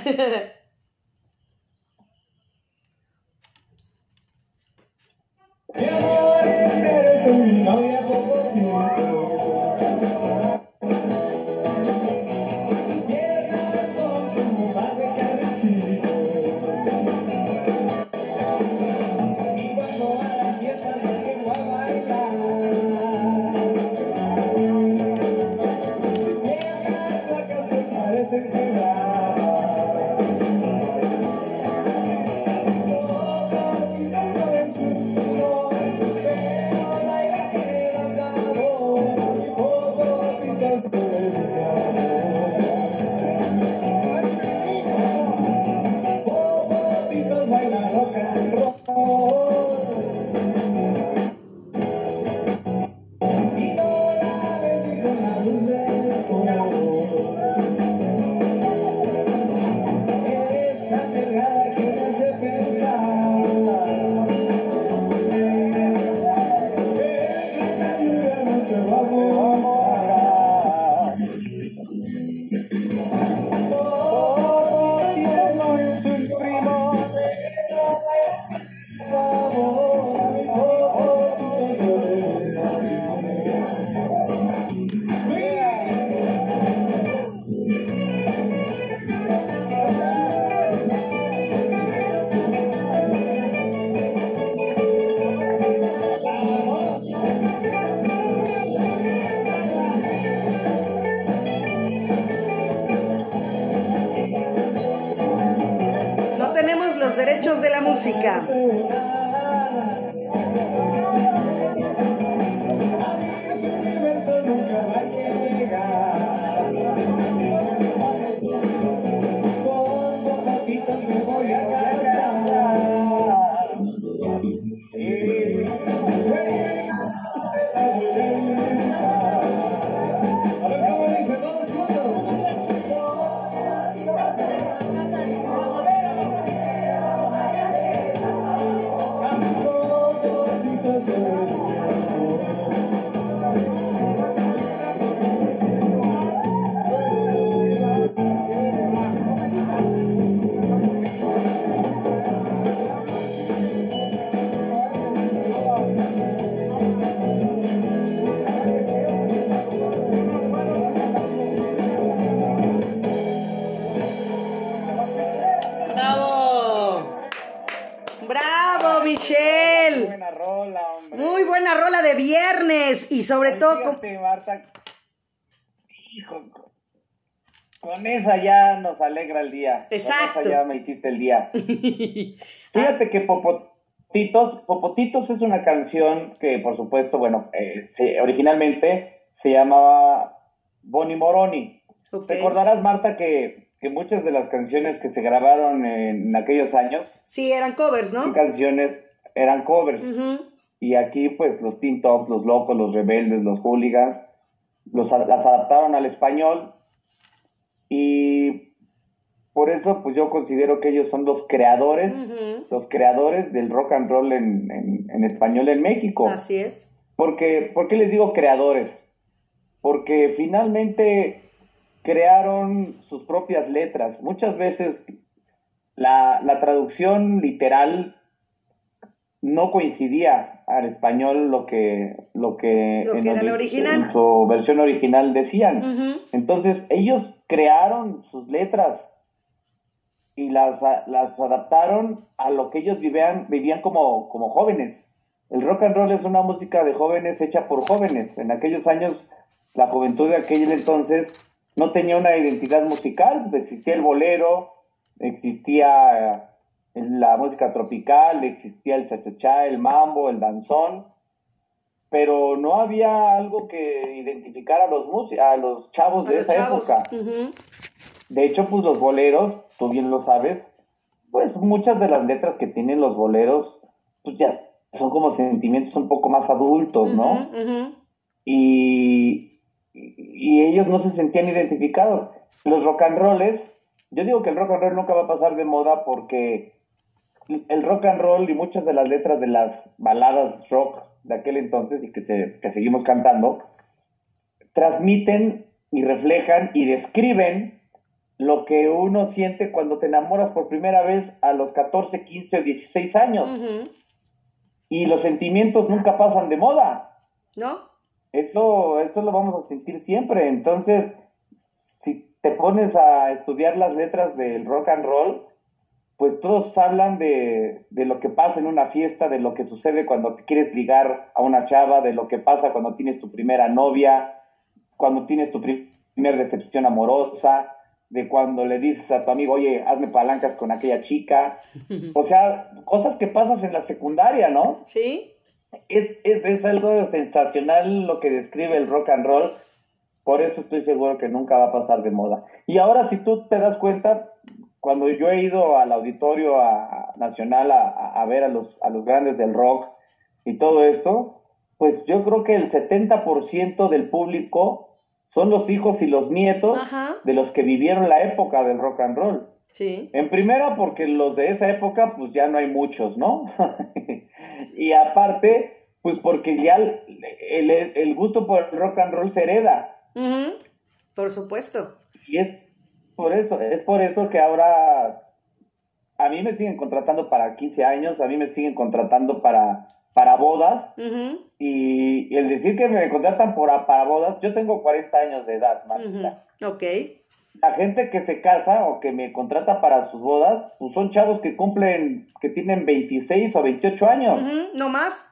Mi amor todo... con- fíjate, Marta. Hijo, con- esa ya nos alegra el día. Exacto. Con esa ya me hiciste el día. Fíjate que Popotitos, Popotitos es una canción que, por supuesto, bueno, eh, se- originalmente se llamaba Bonnie Moroni. Ok. Recordarás, Marta, que, que muchas de las canciones que se grabaron en aquellos años, Sí, eran covers, ¿no? canciones eran covers. Ujú. Y aquí, pues, los Teen Tops, los locos, los rebeldes, los hooligans, los, las adaptaron al español. Y por eso, pues, yo considero que ellos son los creadores, los creadores del rock and roll en, en- en español en México. Así es. Porque, ¿Por qué les digo creadores? Porque finalmente crearon sus propias letras. Muchas veces la, la traducción literal no coincidía al español lo que, lo que, Lo que en, era el ori- original. en su versión original decían. Entonces ellos crearon sus letras y las, las adaptaron a lo que ellos vivían, vivían como, como jóvenes. El rock and roll es una música de jóvenes hecha por jóvenes. En aquellos años, la juventud de aquel entonces no tenía una identidad musical, existía el bolero, existía la música tropical, existía el cha-cha-cha, el mambo, el danzón, pero no había algo que identificara a los, a los chavos A de los esa chavos. época. De hecho, pues los boleros, tú bien lo sabes, pues muchas de las letras que tienen los boleros, pues ya son como sentimientos un poco más adultos, ¿no? Y, y ellos no se sentían identificados. Los rock and rolls, yo digo que el rock and roll nunca va a pasar de moda porque el rock and roll y muchas de las letras de las baladas rock de aquel entonces y que, se, que seguimos cantando, transmiten y reflejan y describen lo que uno siente cuando te enamoras por primera vez a los 14, 15 o 16 años. Y los sentimientos nunca pasan de moda. ¿No? Eso, eso lo vamos a sentir siempre. Entonces, si te pones a estudiar las letras del rock and roll, pues todos hablan de, de lo que pasa en una fiesta, de lo que sucede cuando te quieres ligar a una chava, de lo que pasa cuando tienes tu primera novia, cuando tienes tu pri- primera decepción amorosa, de cuando le dices a tu amigo, oye, hazme palancas con aquella chica. O sea, cosas que pasas en la secundaria, ¿no? ¿Sí? es, es, es algo sensacional lo que describe el rock and roll. Por eso estoy seguro que nunca va a pasar de moda. Y ahora, si tú te das cuenta, cuando yo he ido al auditorio a- a- nacional a, ver a los, a los grandes del rock y todo esto, pues yo creo que el 70% del público son los hijos y los nietos Ajá. de los que vivieron la época del rock and roll. Sí. En primera, porque los de esa época, pues ya no hay muchos, ¿no? y aparte, pues porque ya el, el- el gusto por el rock and roll se hereda. Ujú. Por supuesto. Y es por eso, es por eso que ahora a mí me siguen contratando para 15 años, a mí me siguen contratando para, para bodas. Y, y el decir que me contratan por, para bodas, yo tengo 40 años de edad, Marta. Ujú. Ok. la gente que se casa o que me contrata para sus bodas, pues son chavos que cumplen, que tienen 26 o 28 años. ¿No más?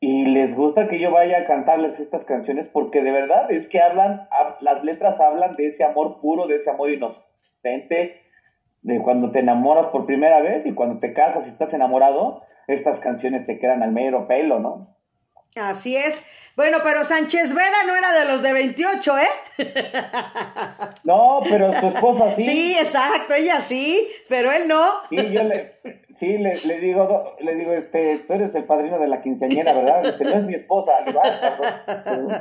Y les gusta que yo vaya a cantarles estas canciones porque de verdad es que hablan, hab- las letras hablan de ese amor puro, de ese amor inocente, de cuando te enamoras por primera vez y cuando te casas y estás enamorado, estas canciones te quedan al mero pelo, ¿no? Así es. Bueno, pero Sánchez Vera no era de los de 28, ¿eh? No, pero su esposa sí. Sí, exacto, ella sí, pero él no. Sí, yo le, sí, le, le digo, le digo, este, tú eres el padrino de la quinceañera, ¿verdad? Dice, no es mi esposa. "Ah, cabrón".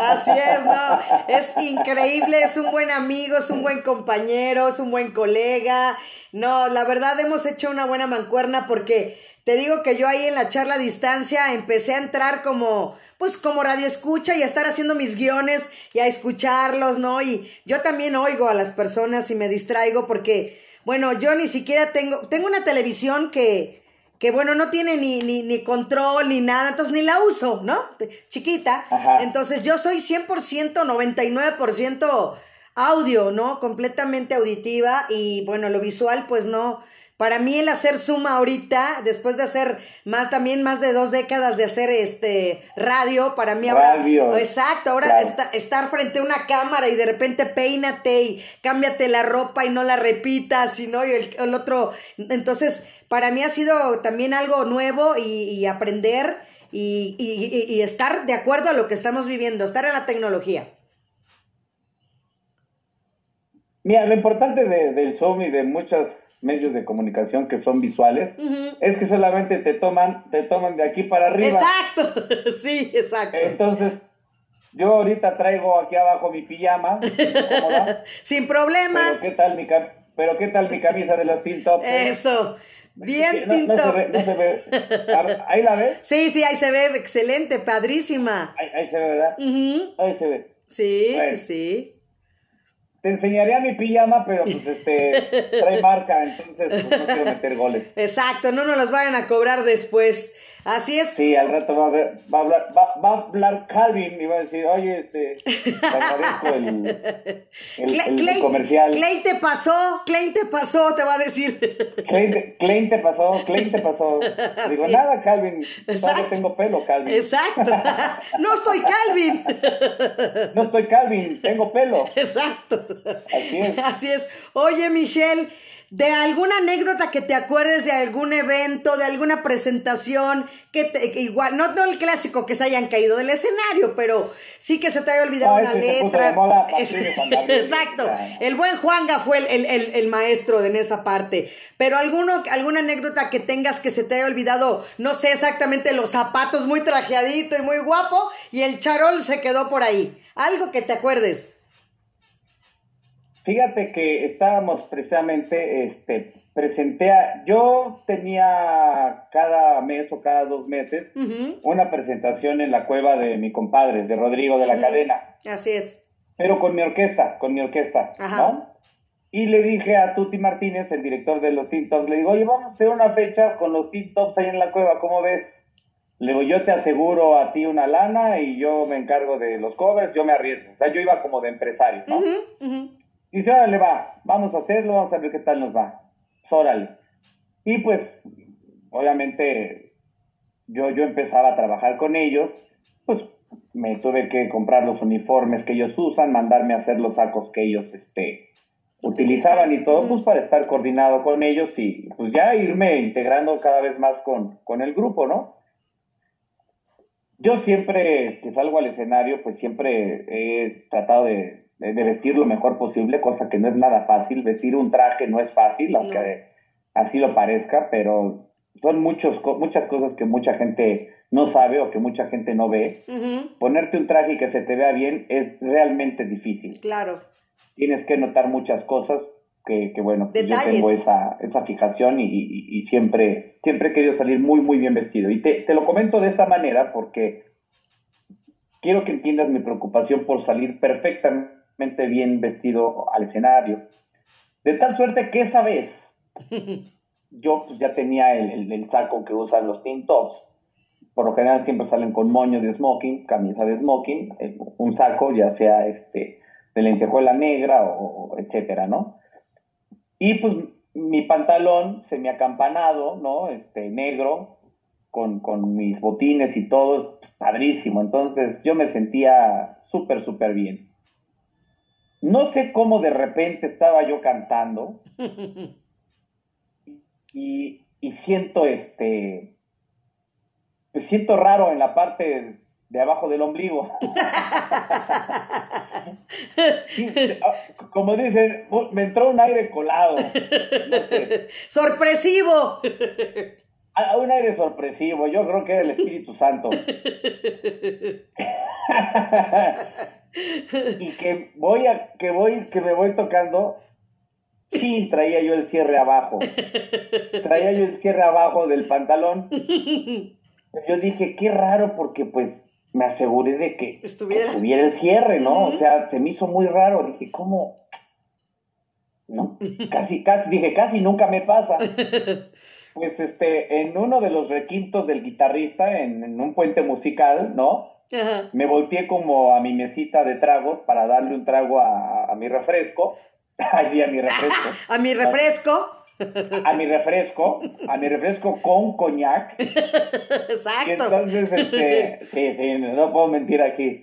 Así es, ¿no? Es increíble, es un buen amigo, es un buen compañero, es un buen colega. No, la verdad hemos hecho una buena mancuerna porque te digo que yo ahí en la charla a distancia empecé a entrar como, pues como radio escucha y a estar haciendo mis guiones y a escucharlos, ¿no? Y yo también oigo a las personas y me distraigo porque, bueno, yo ni siquiera tengo, tengo una televisión que, que bueno, no tiene ni, ni, ni control ni nada, entonces ni la uso, ¿no? Chiquita. Ajá. Entonces yo soy 100%, 99% audio, ¿no? Completamente auditiva y bueno, lo visual pues no, Para mí el hacer suma ahorita, después de hacer más también más de dos décadas de hacer este radio, para mí ahora Radio. exacto, ahora Claro. esta- estar frente a una cámara y de repente peínate y cámbiate la ropa y no la repitas, y no y el, el otro, entonces para mí ha sido también algo nuevo y, y aprender y, y- y- y estar de acuerdo a lo que estamos viviendo, estar en la tecnología. Mira, lo importante de- del Zoom y de muchos medios de comunicación que son visuales es que solamente te toman, te toman de aquí para arriba. Exacto, sí, exacto. Entonces, yo ahorita traigo aquí abajo mi pijama, cómoda, Sin problema. pero qué tal mi pero qué tal mi camisa de los Teen Tops. eh? Eso. Bien, no, no se ve, no se ve. Ahí la ves, Sí, sí, ahí se ve excelente, padrísima. ahí, ahí se ve, ¿verdad? Ahí se ve. Sí, sí, sí. Te enseñaría mi pijama, pero pues este trae marca, entonces pues, no quiero meter goles. Exacto, no nos los vayan a cobrar después. Así es. Sí, al rato va a, ver- va a hablar, va, va a hablar Calvin y va a decir, oye, este, te agradezco el, el, el Clay- comercial. Clay te pasó, Clay te pasó, te va a decir. Klein, te- Klein te pasó, Klein te pasó. Digo, nada, Calvin, todavía Exacto. tengo pelo, Calvin. Exacto. No estoy Calvin. No estoy Calvin, tengo pelo. Exacto. Así es. Así es. Oye, Michelle, de alguna anécdota que te acuerdes de algún evento, de alguna presentación, que, te- que igual, no, no el clásico que se hayan caído del escenario, pero sí que se te haya olvidado No, una letra. Es-. Exacto. El buen Juanga fue el, el- el- el maestro en esa parte. Pero alguno, alguna anécdota que tengas que se te haya olvidado, no sé exactamente, los zapatos muy trajeadito y muy guapo, y el charol se quedó por ahí. Algo que te acuerdes. Fíjate que estábamos precisamente, este, presenté a, yo tenía cada mes o cada dos meses Ujú. una presentación en la cueva de mi compadre, de Rodrigo de la. Cadena, Así es. pero con mi orquesta, con mi orquesta, Ajá. ¿no? Y le dije a Tuti Martínez, el director de los Teen Tops, le digo, oye, vamos a hacer una fecha con los Teen Tops ahí en la cueva, ¿cómo ves? Le digo, yo te aseguro a ti una lana y yo me encargo de los covers, yo me arriesgo. O sea, yo iba como de empresario, ¿no? Ujú. Dice, órale, va, vamos a hacerlo, vamos a ver qué tal nos va. Pues, órale. Y pues, obviamente, yo, yo empezaba a trabajar con ellos, pues me tuve que comprar los uniformes que ellos usan, mandarme a hacer los sacos que ellos este, utilizaban y todo, pues para estar coordinado con ellos y pues ya irme integrando cada vez más con, con el grupo, ¿no? Yo siempre que salgo al escenario, pues siempre he tratado de, de- de vestir lo mejor posible, cosa que no es nada fácil. Vestir un traje no es fácil, aunque así lo parezca, pero son muchos, muchas cosas que mucha gente no sabe o que mucha gente no ve. Ponerte un traje y que se te vea bien es realmente difícil. Claro. Tienes que notar muchas cosas que, que bueno, pues yo tengo esa, esa fijación y, y- y siempre, siempre he querido salir muy, muy bien vestido. Y te, te lo comento de esta manera porque quiero que entiendas mi preocupación por salir perfectamente bien vestido al escenario. De tal suerte que esa vez yo pues, ya tenía el, el- el saco que usan los teen tops. Por lo general siempre salen con moño de smoking, camisa de smoking, eh, un saco ya sea este de lentejuela negra o, o etcétera, ¿no? Y pues mi pantalón semiacampanado, ¿no? Este negro, con, con mis botines y todo, pues, padrísimo. Entonces yo me sentía súper, súper bien. No sé cómo de repente estaba yo cantando y, y siento este, pues siento raro en la parte de abajo del ombligo. Ah, como dicen, me entró un aire colado. No sé. Sorpresivo. Ah, Un aire sorpresivo, yo creo que era el Espíritu Santo. y que voy a, que voy, que me voy tocando, sí, traía yo el cierre abajo. Traía yo el cierre abajo del pantalón. Yo dije, qué raro, porque pues me aseguré de que Estuviera. que estuviera el cierre, ¿no? O sea, se me hizo muy raro. Dije, ¿cómo? No, casi, casi, dije, casi nunca me pasa. Pues este, en uno de los requintos del guitarrista, en, en un puente musical, ¿no? Ajá. Me volteé como a mi mesita de tragos para darle un trago a, a mi refresco. Ay, sí, a mi refresco. A mi refresco. a mi refresco, a mi refresco con coñac. Y Exacto. entonces, este, sí, sí, no puedo mentir aquí.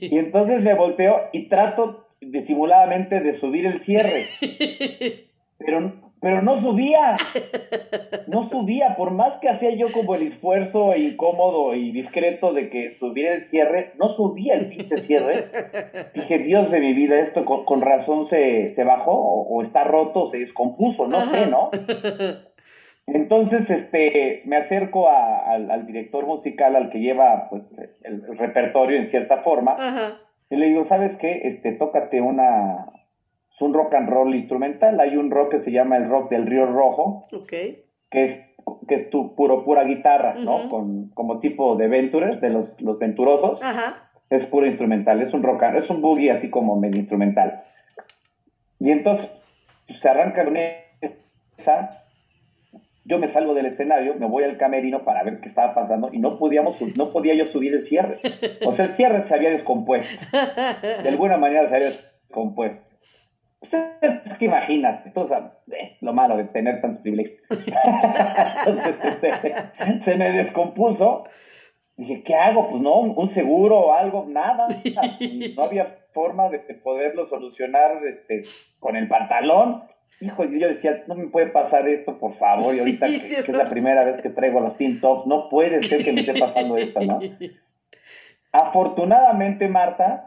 Y entonces me volteo y trato disimuladamente de subir el cierre. Pero, pero no subía. No subía. Por más que hacía yo como el esfuerzo incómodo y discreto de que subiera el cierre, no subía el pinche cierre. Dije, Dios de mi vida, esto con, con razón se, se bajó o, o está roto o se descompuso, no sé, ¿no? Entonces, este, me acerco a- al, al director musical, al que lleva pues, el, el repertorio en cierta forma, Ajá. y le digo, ¿sabes qué? Este, tócate una, es un rock and roll instrumental, hay un rock que se llama el rock del Río Rojo, Ok. que es, que es tu puro, pura guitarra, ¿no? Ujú. Con, como tipo de Ventures, de los, los venturosos, Ajá. es puro instrumental, es un rock and, es un boogie así como medio instrumental. Y entonces, pues, se arranca con esa, yo me salgo del escenario, me voy al camerino para ver qué estaba pasando y no podíamos, no podía yo subir el cierre. O sea, el cierre se había descompuesto. De alguna manera se había descompuesto. Pues es que imagínate, tú sabes, es lo malo de tener tantos privilegios. Entonces, este, se me descompuso. Dije, ¿qué hago? Pues no, un seguro o algo, nada. No había forma de poderlo solucionar este, con el pantalón. Hijo, yo decía, no me puede pasar esto, por favor. Y ahorita Sí, que, sí, que es la primera vez que traigo los tin tops, no puede ser que me esté pasando esto, ¿no? Afortunadamente, Marta,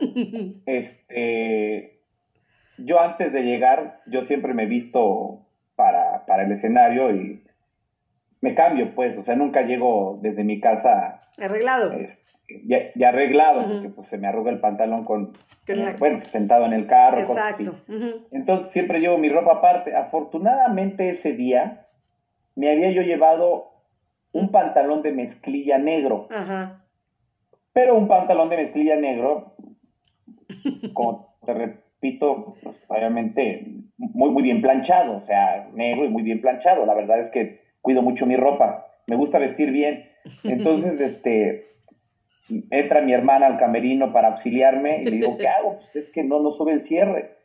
este, yo antes de llegar, yo siempre me he visto para, para el escenario y me cambio, pues, o sea, nunca llego desde mi casa Arreglado. ya, ya arreglado, porque pues se me arruga el pantalón con, bueno, sentado en el carro, cosas así. Exacto. Entonces siempre llevo mi ropa aparte. Afortunadamente ese día me había yo llevado un pantalón de mezclilla negro. Ajá. Pero un pantalón de mezclilla negro, como te repito, obviamente muy, muy bien planchado, o sea, negro y muy bien planchado. La verdad es que cuido mucho mi ropa, me gusta vestir bien. Entonces, este, entra mi hermana al camerino para auxiliarme y le digo, ¿qué hago? Pues es que no, no sube el cierre.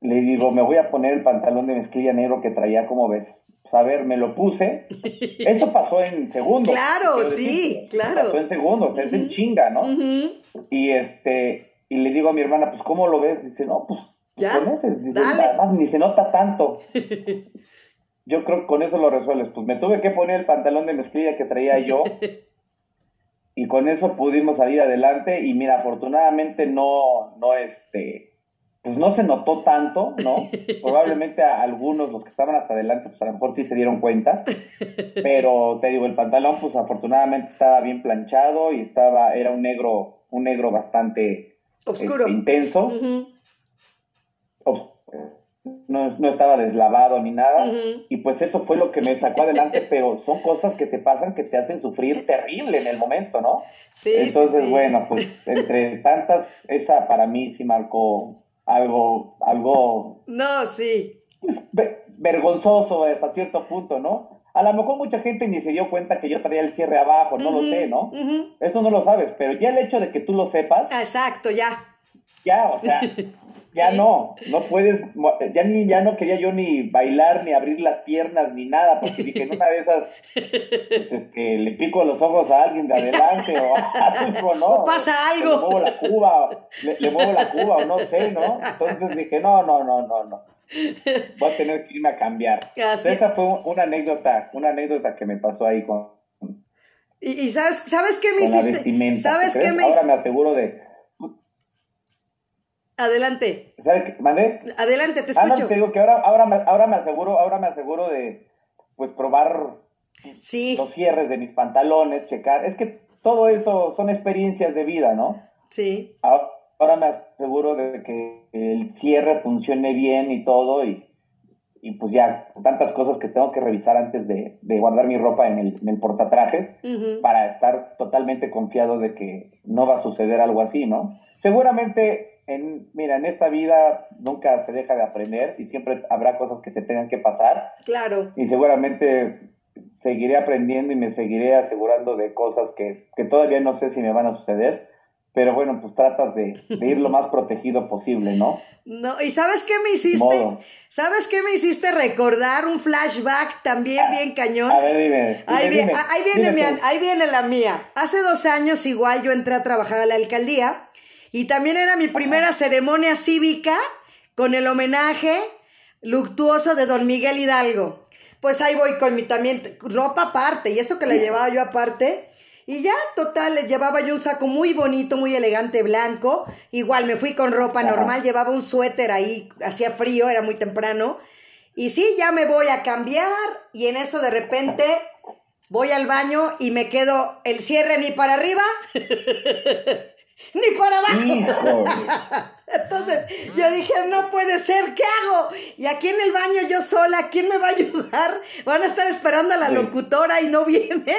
Le digo, me voy a poner el pantalón de mezclilla negro que traía, como ves? Pues a ver, me lo puse. Eso pasó en segundos. Claro, sí, claro. Pasó en segundos, es en chinga, ¿no? Y este, y le digo a mi hermana, pues, ¿cómo lo ves? Dice, no, pues, Ya, con ese. Dale. ni se nota tanto. Yo creo que con eso lo resuelves. Pues me tuve que poner el pantalón de mezclilla que traía yo. y con eso pudimos salir adelante. Y mira, afortunadamente no, no, este, pues no se notó tanto, ¿no? Probablemente a algunos, los que estaban hasta adelante, pues a lo mejor sí se dieron cuenta. Pero te digo, el pantalón, pues afortunadamente estaba bien planchado y estaba, era un negro, un negro bastante Oscuro. este, intenso. No, no estaba deslavado ni nada. Y pues eso fue lo que me sacó adelante, pero son cosas que te pasan que te hacen sufrir terrible en el momento, ¿no? Sí, sí, Entonces, sí. bueno, pues entre tantas, esa para mí sí marcó algo, algo No, sí. pues, ve- vergonzoso hasta cierto punto, ¿no? A lo mejor mucha gente ni se dio cuenta que yo traía el cierre abajo, no lo sé, ¿no? Eso no lo sabes, pero ya el hecho de que tú lo sepas, Exacto, ya. ya, o sea, ya Sí. no, no puedes, ya ni, ya no quería yo ni bailar, ni abrir las piernas, ni nada, porque dije, en una de esas, pues este, le pico los ojos a alguien de adelante, o algo, ¿no? O pasa algo. Le muevo la cuba, o le, le muevo la cuba, o no sé, ¿no? Entonces dije, no, no, no, no, no. Voy a tener que irme a cambiar. Así- Esa fue una anécdota, una anécdota que me pasó ahí con, Y, y sabes, ¿sabes qué me hiciste? ¿Sabes ¿tú qué me Ahora me aseguro de, Adelante, adelante, te Ah, no, escucho. te digo que ahora, ahora, me, ahora me aseguro, ahora me aseguro de pues probar Sí, los cierres de mis pantalones, checar. Es que todo eso son experiencias de vida, ¿no? sí. Ahora, ahora me aseguro de que el cierre funcione bien y todo, y, y pues ya, tantas cosas que tengo que revisar antes de, de guardar mi ropa en el, en el portatrajes para estar totalmente confiado de que no va a suceder algo así, ¿no? Seguramente, en, mira, en esta vida nunca se deja de aprender y siempre habrá cosas que te tengan que pasar Claro. y seguramente seguiré aprendiendo y me seguiré asegurando de cosas que, que todavía no sé si me van a suceder, pero bueno, pues tratas de, ir lo más protegido posible, ¿no? No, ¿y sabes qué me hiciste? ¿Sabes qué me hiciste recordar un flashback también bien cañón? A ver, dime. ahí, viene, ahí viene la mía. Hace dos años igual yo entré a trabajar a la alcaldía y también era mi primera ceremonia cívica con el homenaje luctuoso de don Miguel Hidalgo. Pues ahí voy con mi también ropa aparte y eso que la llevaba yo aparte y ya, total, llevaba yo un saco muy bonito, muy elegante, blanco. Igual me fui con ropa normal, llevaba un suéter ahí, hacía frío, era muy temprano. Y sí, ya me voy a cambiar y en eso de repente voy al baño y me quedo el cierre ni para arriba ni para abajo. Entonces yo dije, no puede ser, ¿qué hago? Y aquí en el baño yo sola, ¿quién me va a ayudar? Van a estar esperando a la locutora y no viene.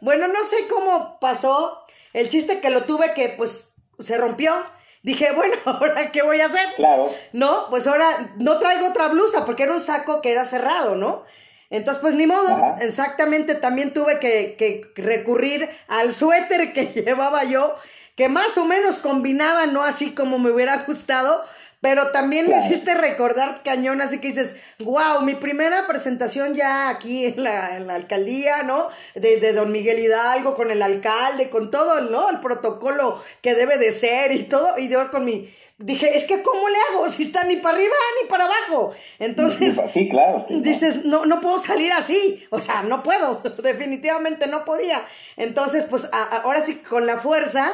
Bueno, no sé cómo pasó. El chiste que lo tuve que, pues, se rompió. Dije, bueno, ¿ahora qué voy a hacer? Claro. No, pues ahora no traigo otra blusa porque era un saco que era cerrado, ¿no? Entonces, pues ni modo, exactamente también tuve que, que recurrir al suéter que llevaba yo que más o menos combinaba, no así como me hubiera gustado, pero también me hiciste recordar cañón, así que dices, wow, mi primera presentación ya aquí en la, en la alcaldía, ¿no? De, de, don Miguel Hidalgo, con el alcalde, con todo, ¿no? El protocolo que debe de ser y todo, y yo con mi dije, es que ¿cómo le hago? Si está ni para arriba ni para abajo. Entonces, sí, claro. dices, no, no puedo salir así. O sea, no puedo. Definitivamente no podía. Entonces, pues ahora sí, con la fuerza,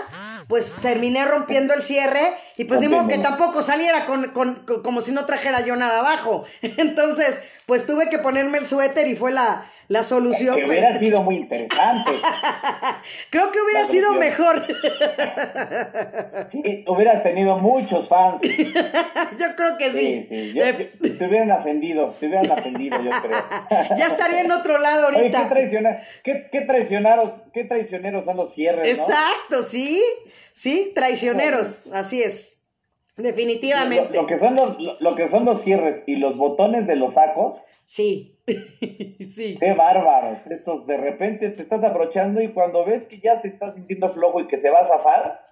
pues terminé rompiendo el cierre y pues digo que tampoco saliera con, con, como si no trajera yo nada abajo. Entonces, pues tuve que ponerme el suéter y fue la, la solución. Que hubiera sido muy interesante. Creo que hubiera sido mejor. sí, hubieras tenido muchos fans. yo creo que sí. sí, sí. te hubieran ascendido, te hubieran ascendido, yo creo. ya estaría en otro lado ahorita. qué, qué, traicioneros, qué traicioneros son los cierres, Exacto, sí, sí, traicioneros, así es. Definitivamente. Lo, que son los, lo que son los cierres y los botones de los sacos. Sí. sí. Qué bárbaros. Esos de repente te estás abrochando y cuando ves que ya se está sintiendo flojo y que se va a zafar,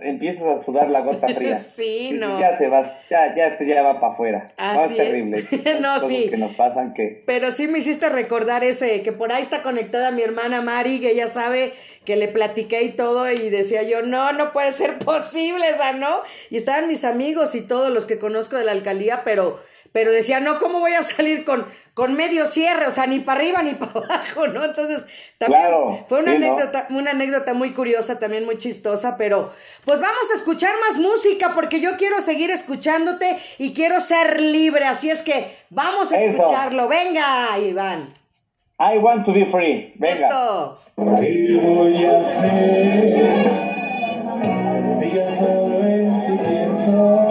empiezas a sudar la gota fría. sí, no. Ya se va, ya, ya, ya va para afuera. Así es terrible. no, sí. que nos pasan que. Pero sí me hiciste recordar ese, que por ahí está conectada mi hermana Mari, que ella sabe que le platiqué y todo, y decía yo, no, no puede ser posible esa, ¿no? Y estaban mis amigos y todos los que conozco de la alcaldía, pero pero decía, no, ¿cómo voy a salir con, con medio cierre? O sea, ni para arriba ni para abajo, ¿no? Entonces, también fue una anécdota, una anécdota muy curiosa, también muy chistosa, pero pues vamos a escuchar más música porque yo quiero seguir escuchándote y quiero ser libre, así es que vamos a escucharlo. Venga, Iván. I want to be free. Venga. Eso. ¿Qué voy a hacer? Si yo solo en ti pienso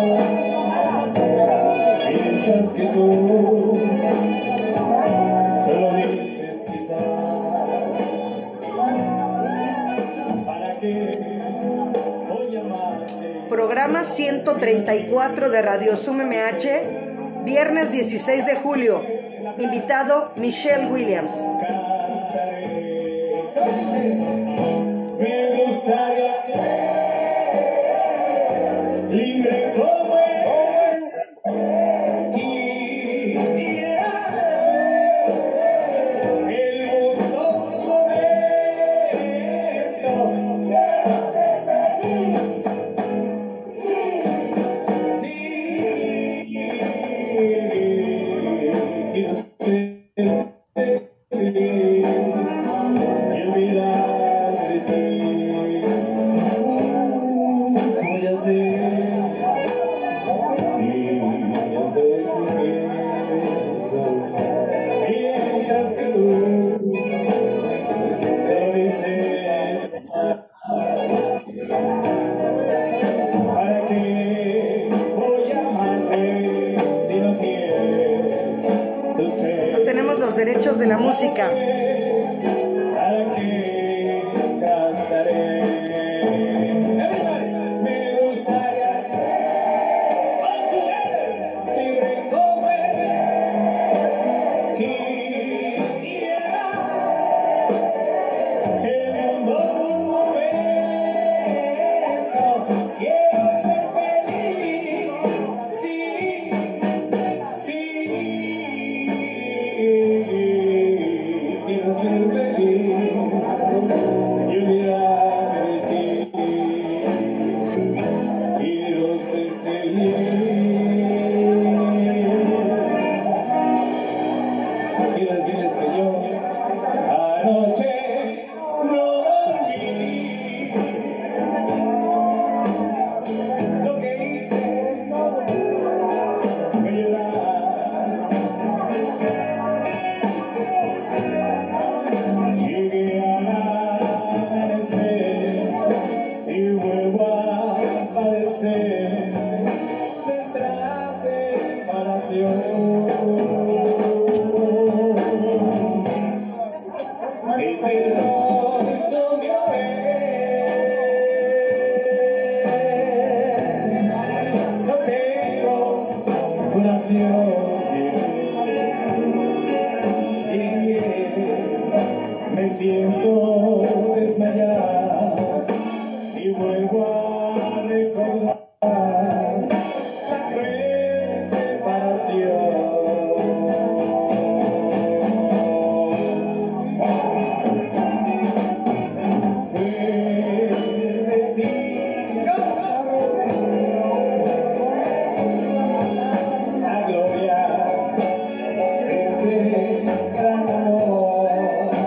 134 de Radio Sum MH, viernes 16 de julio. Invitado Michelle Williams. Me gustaría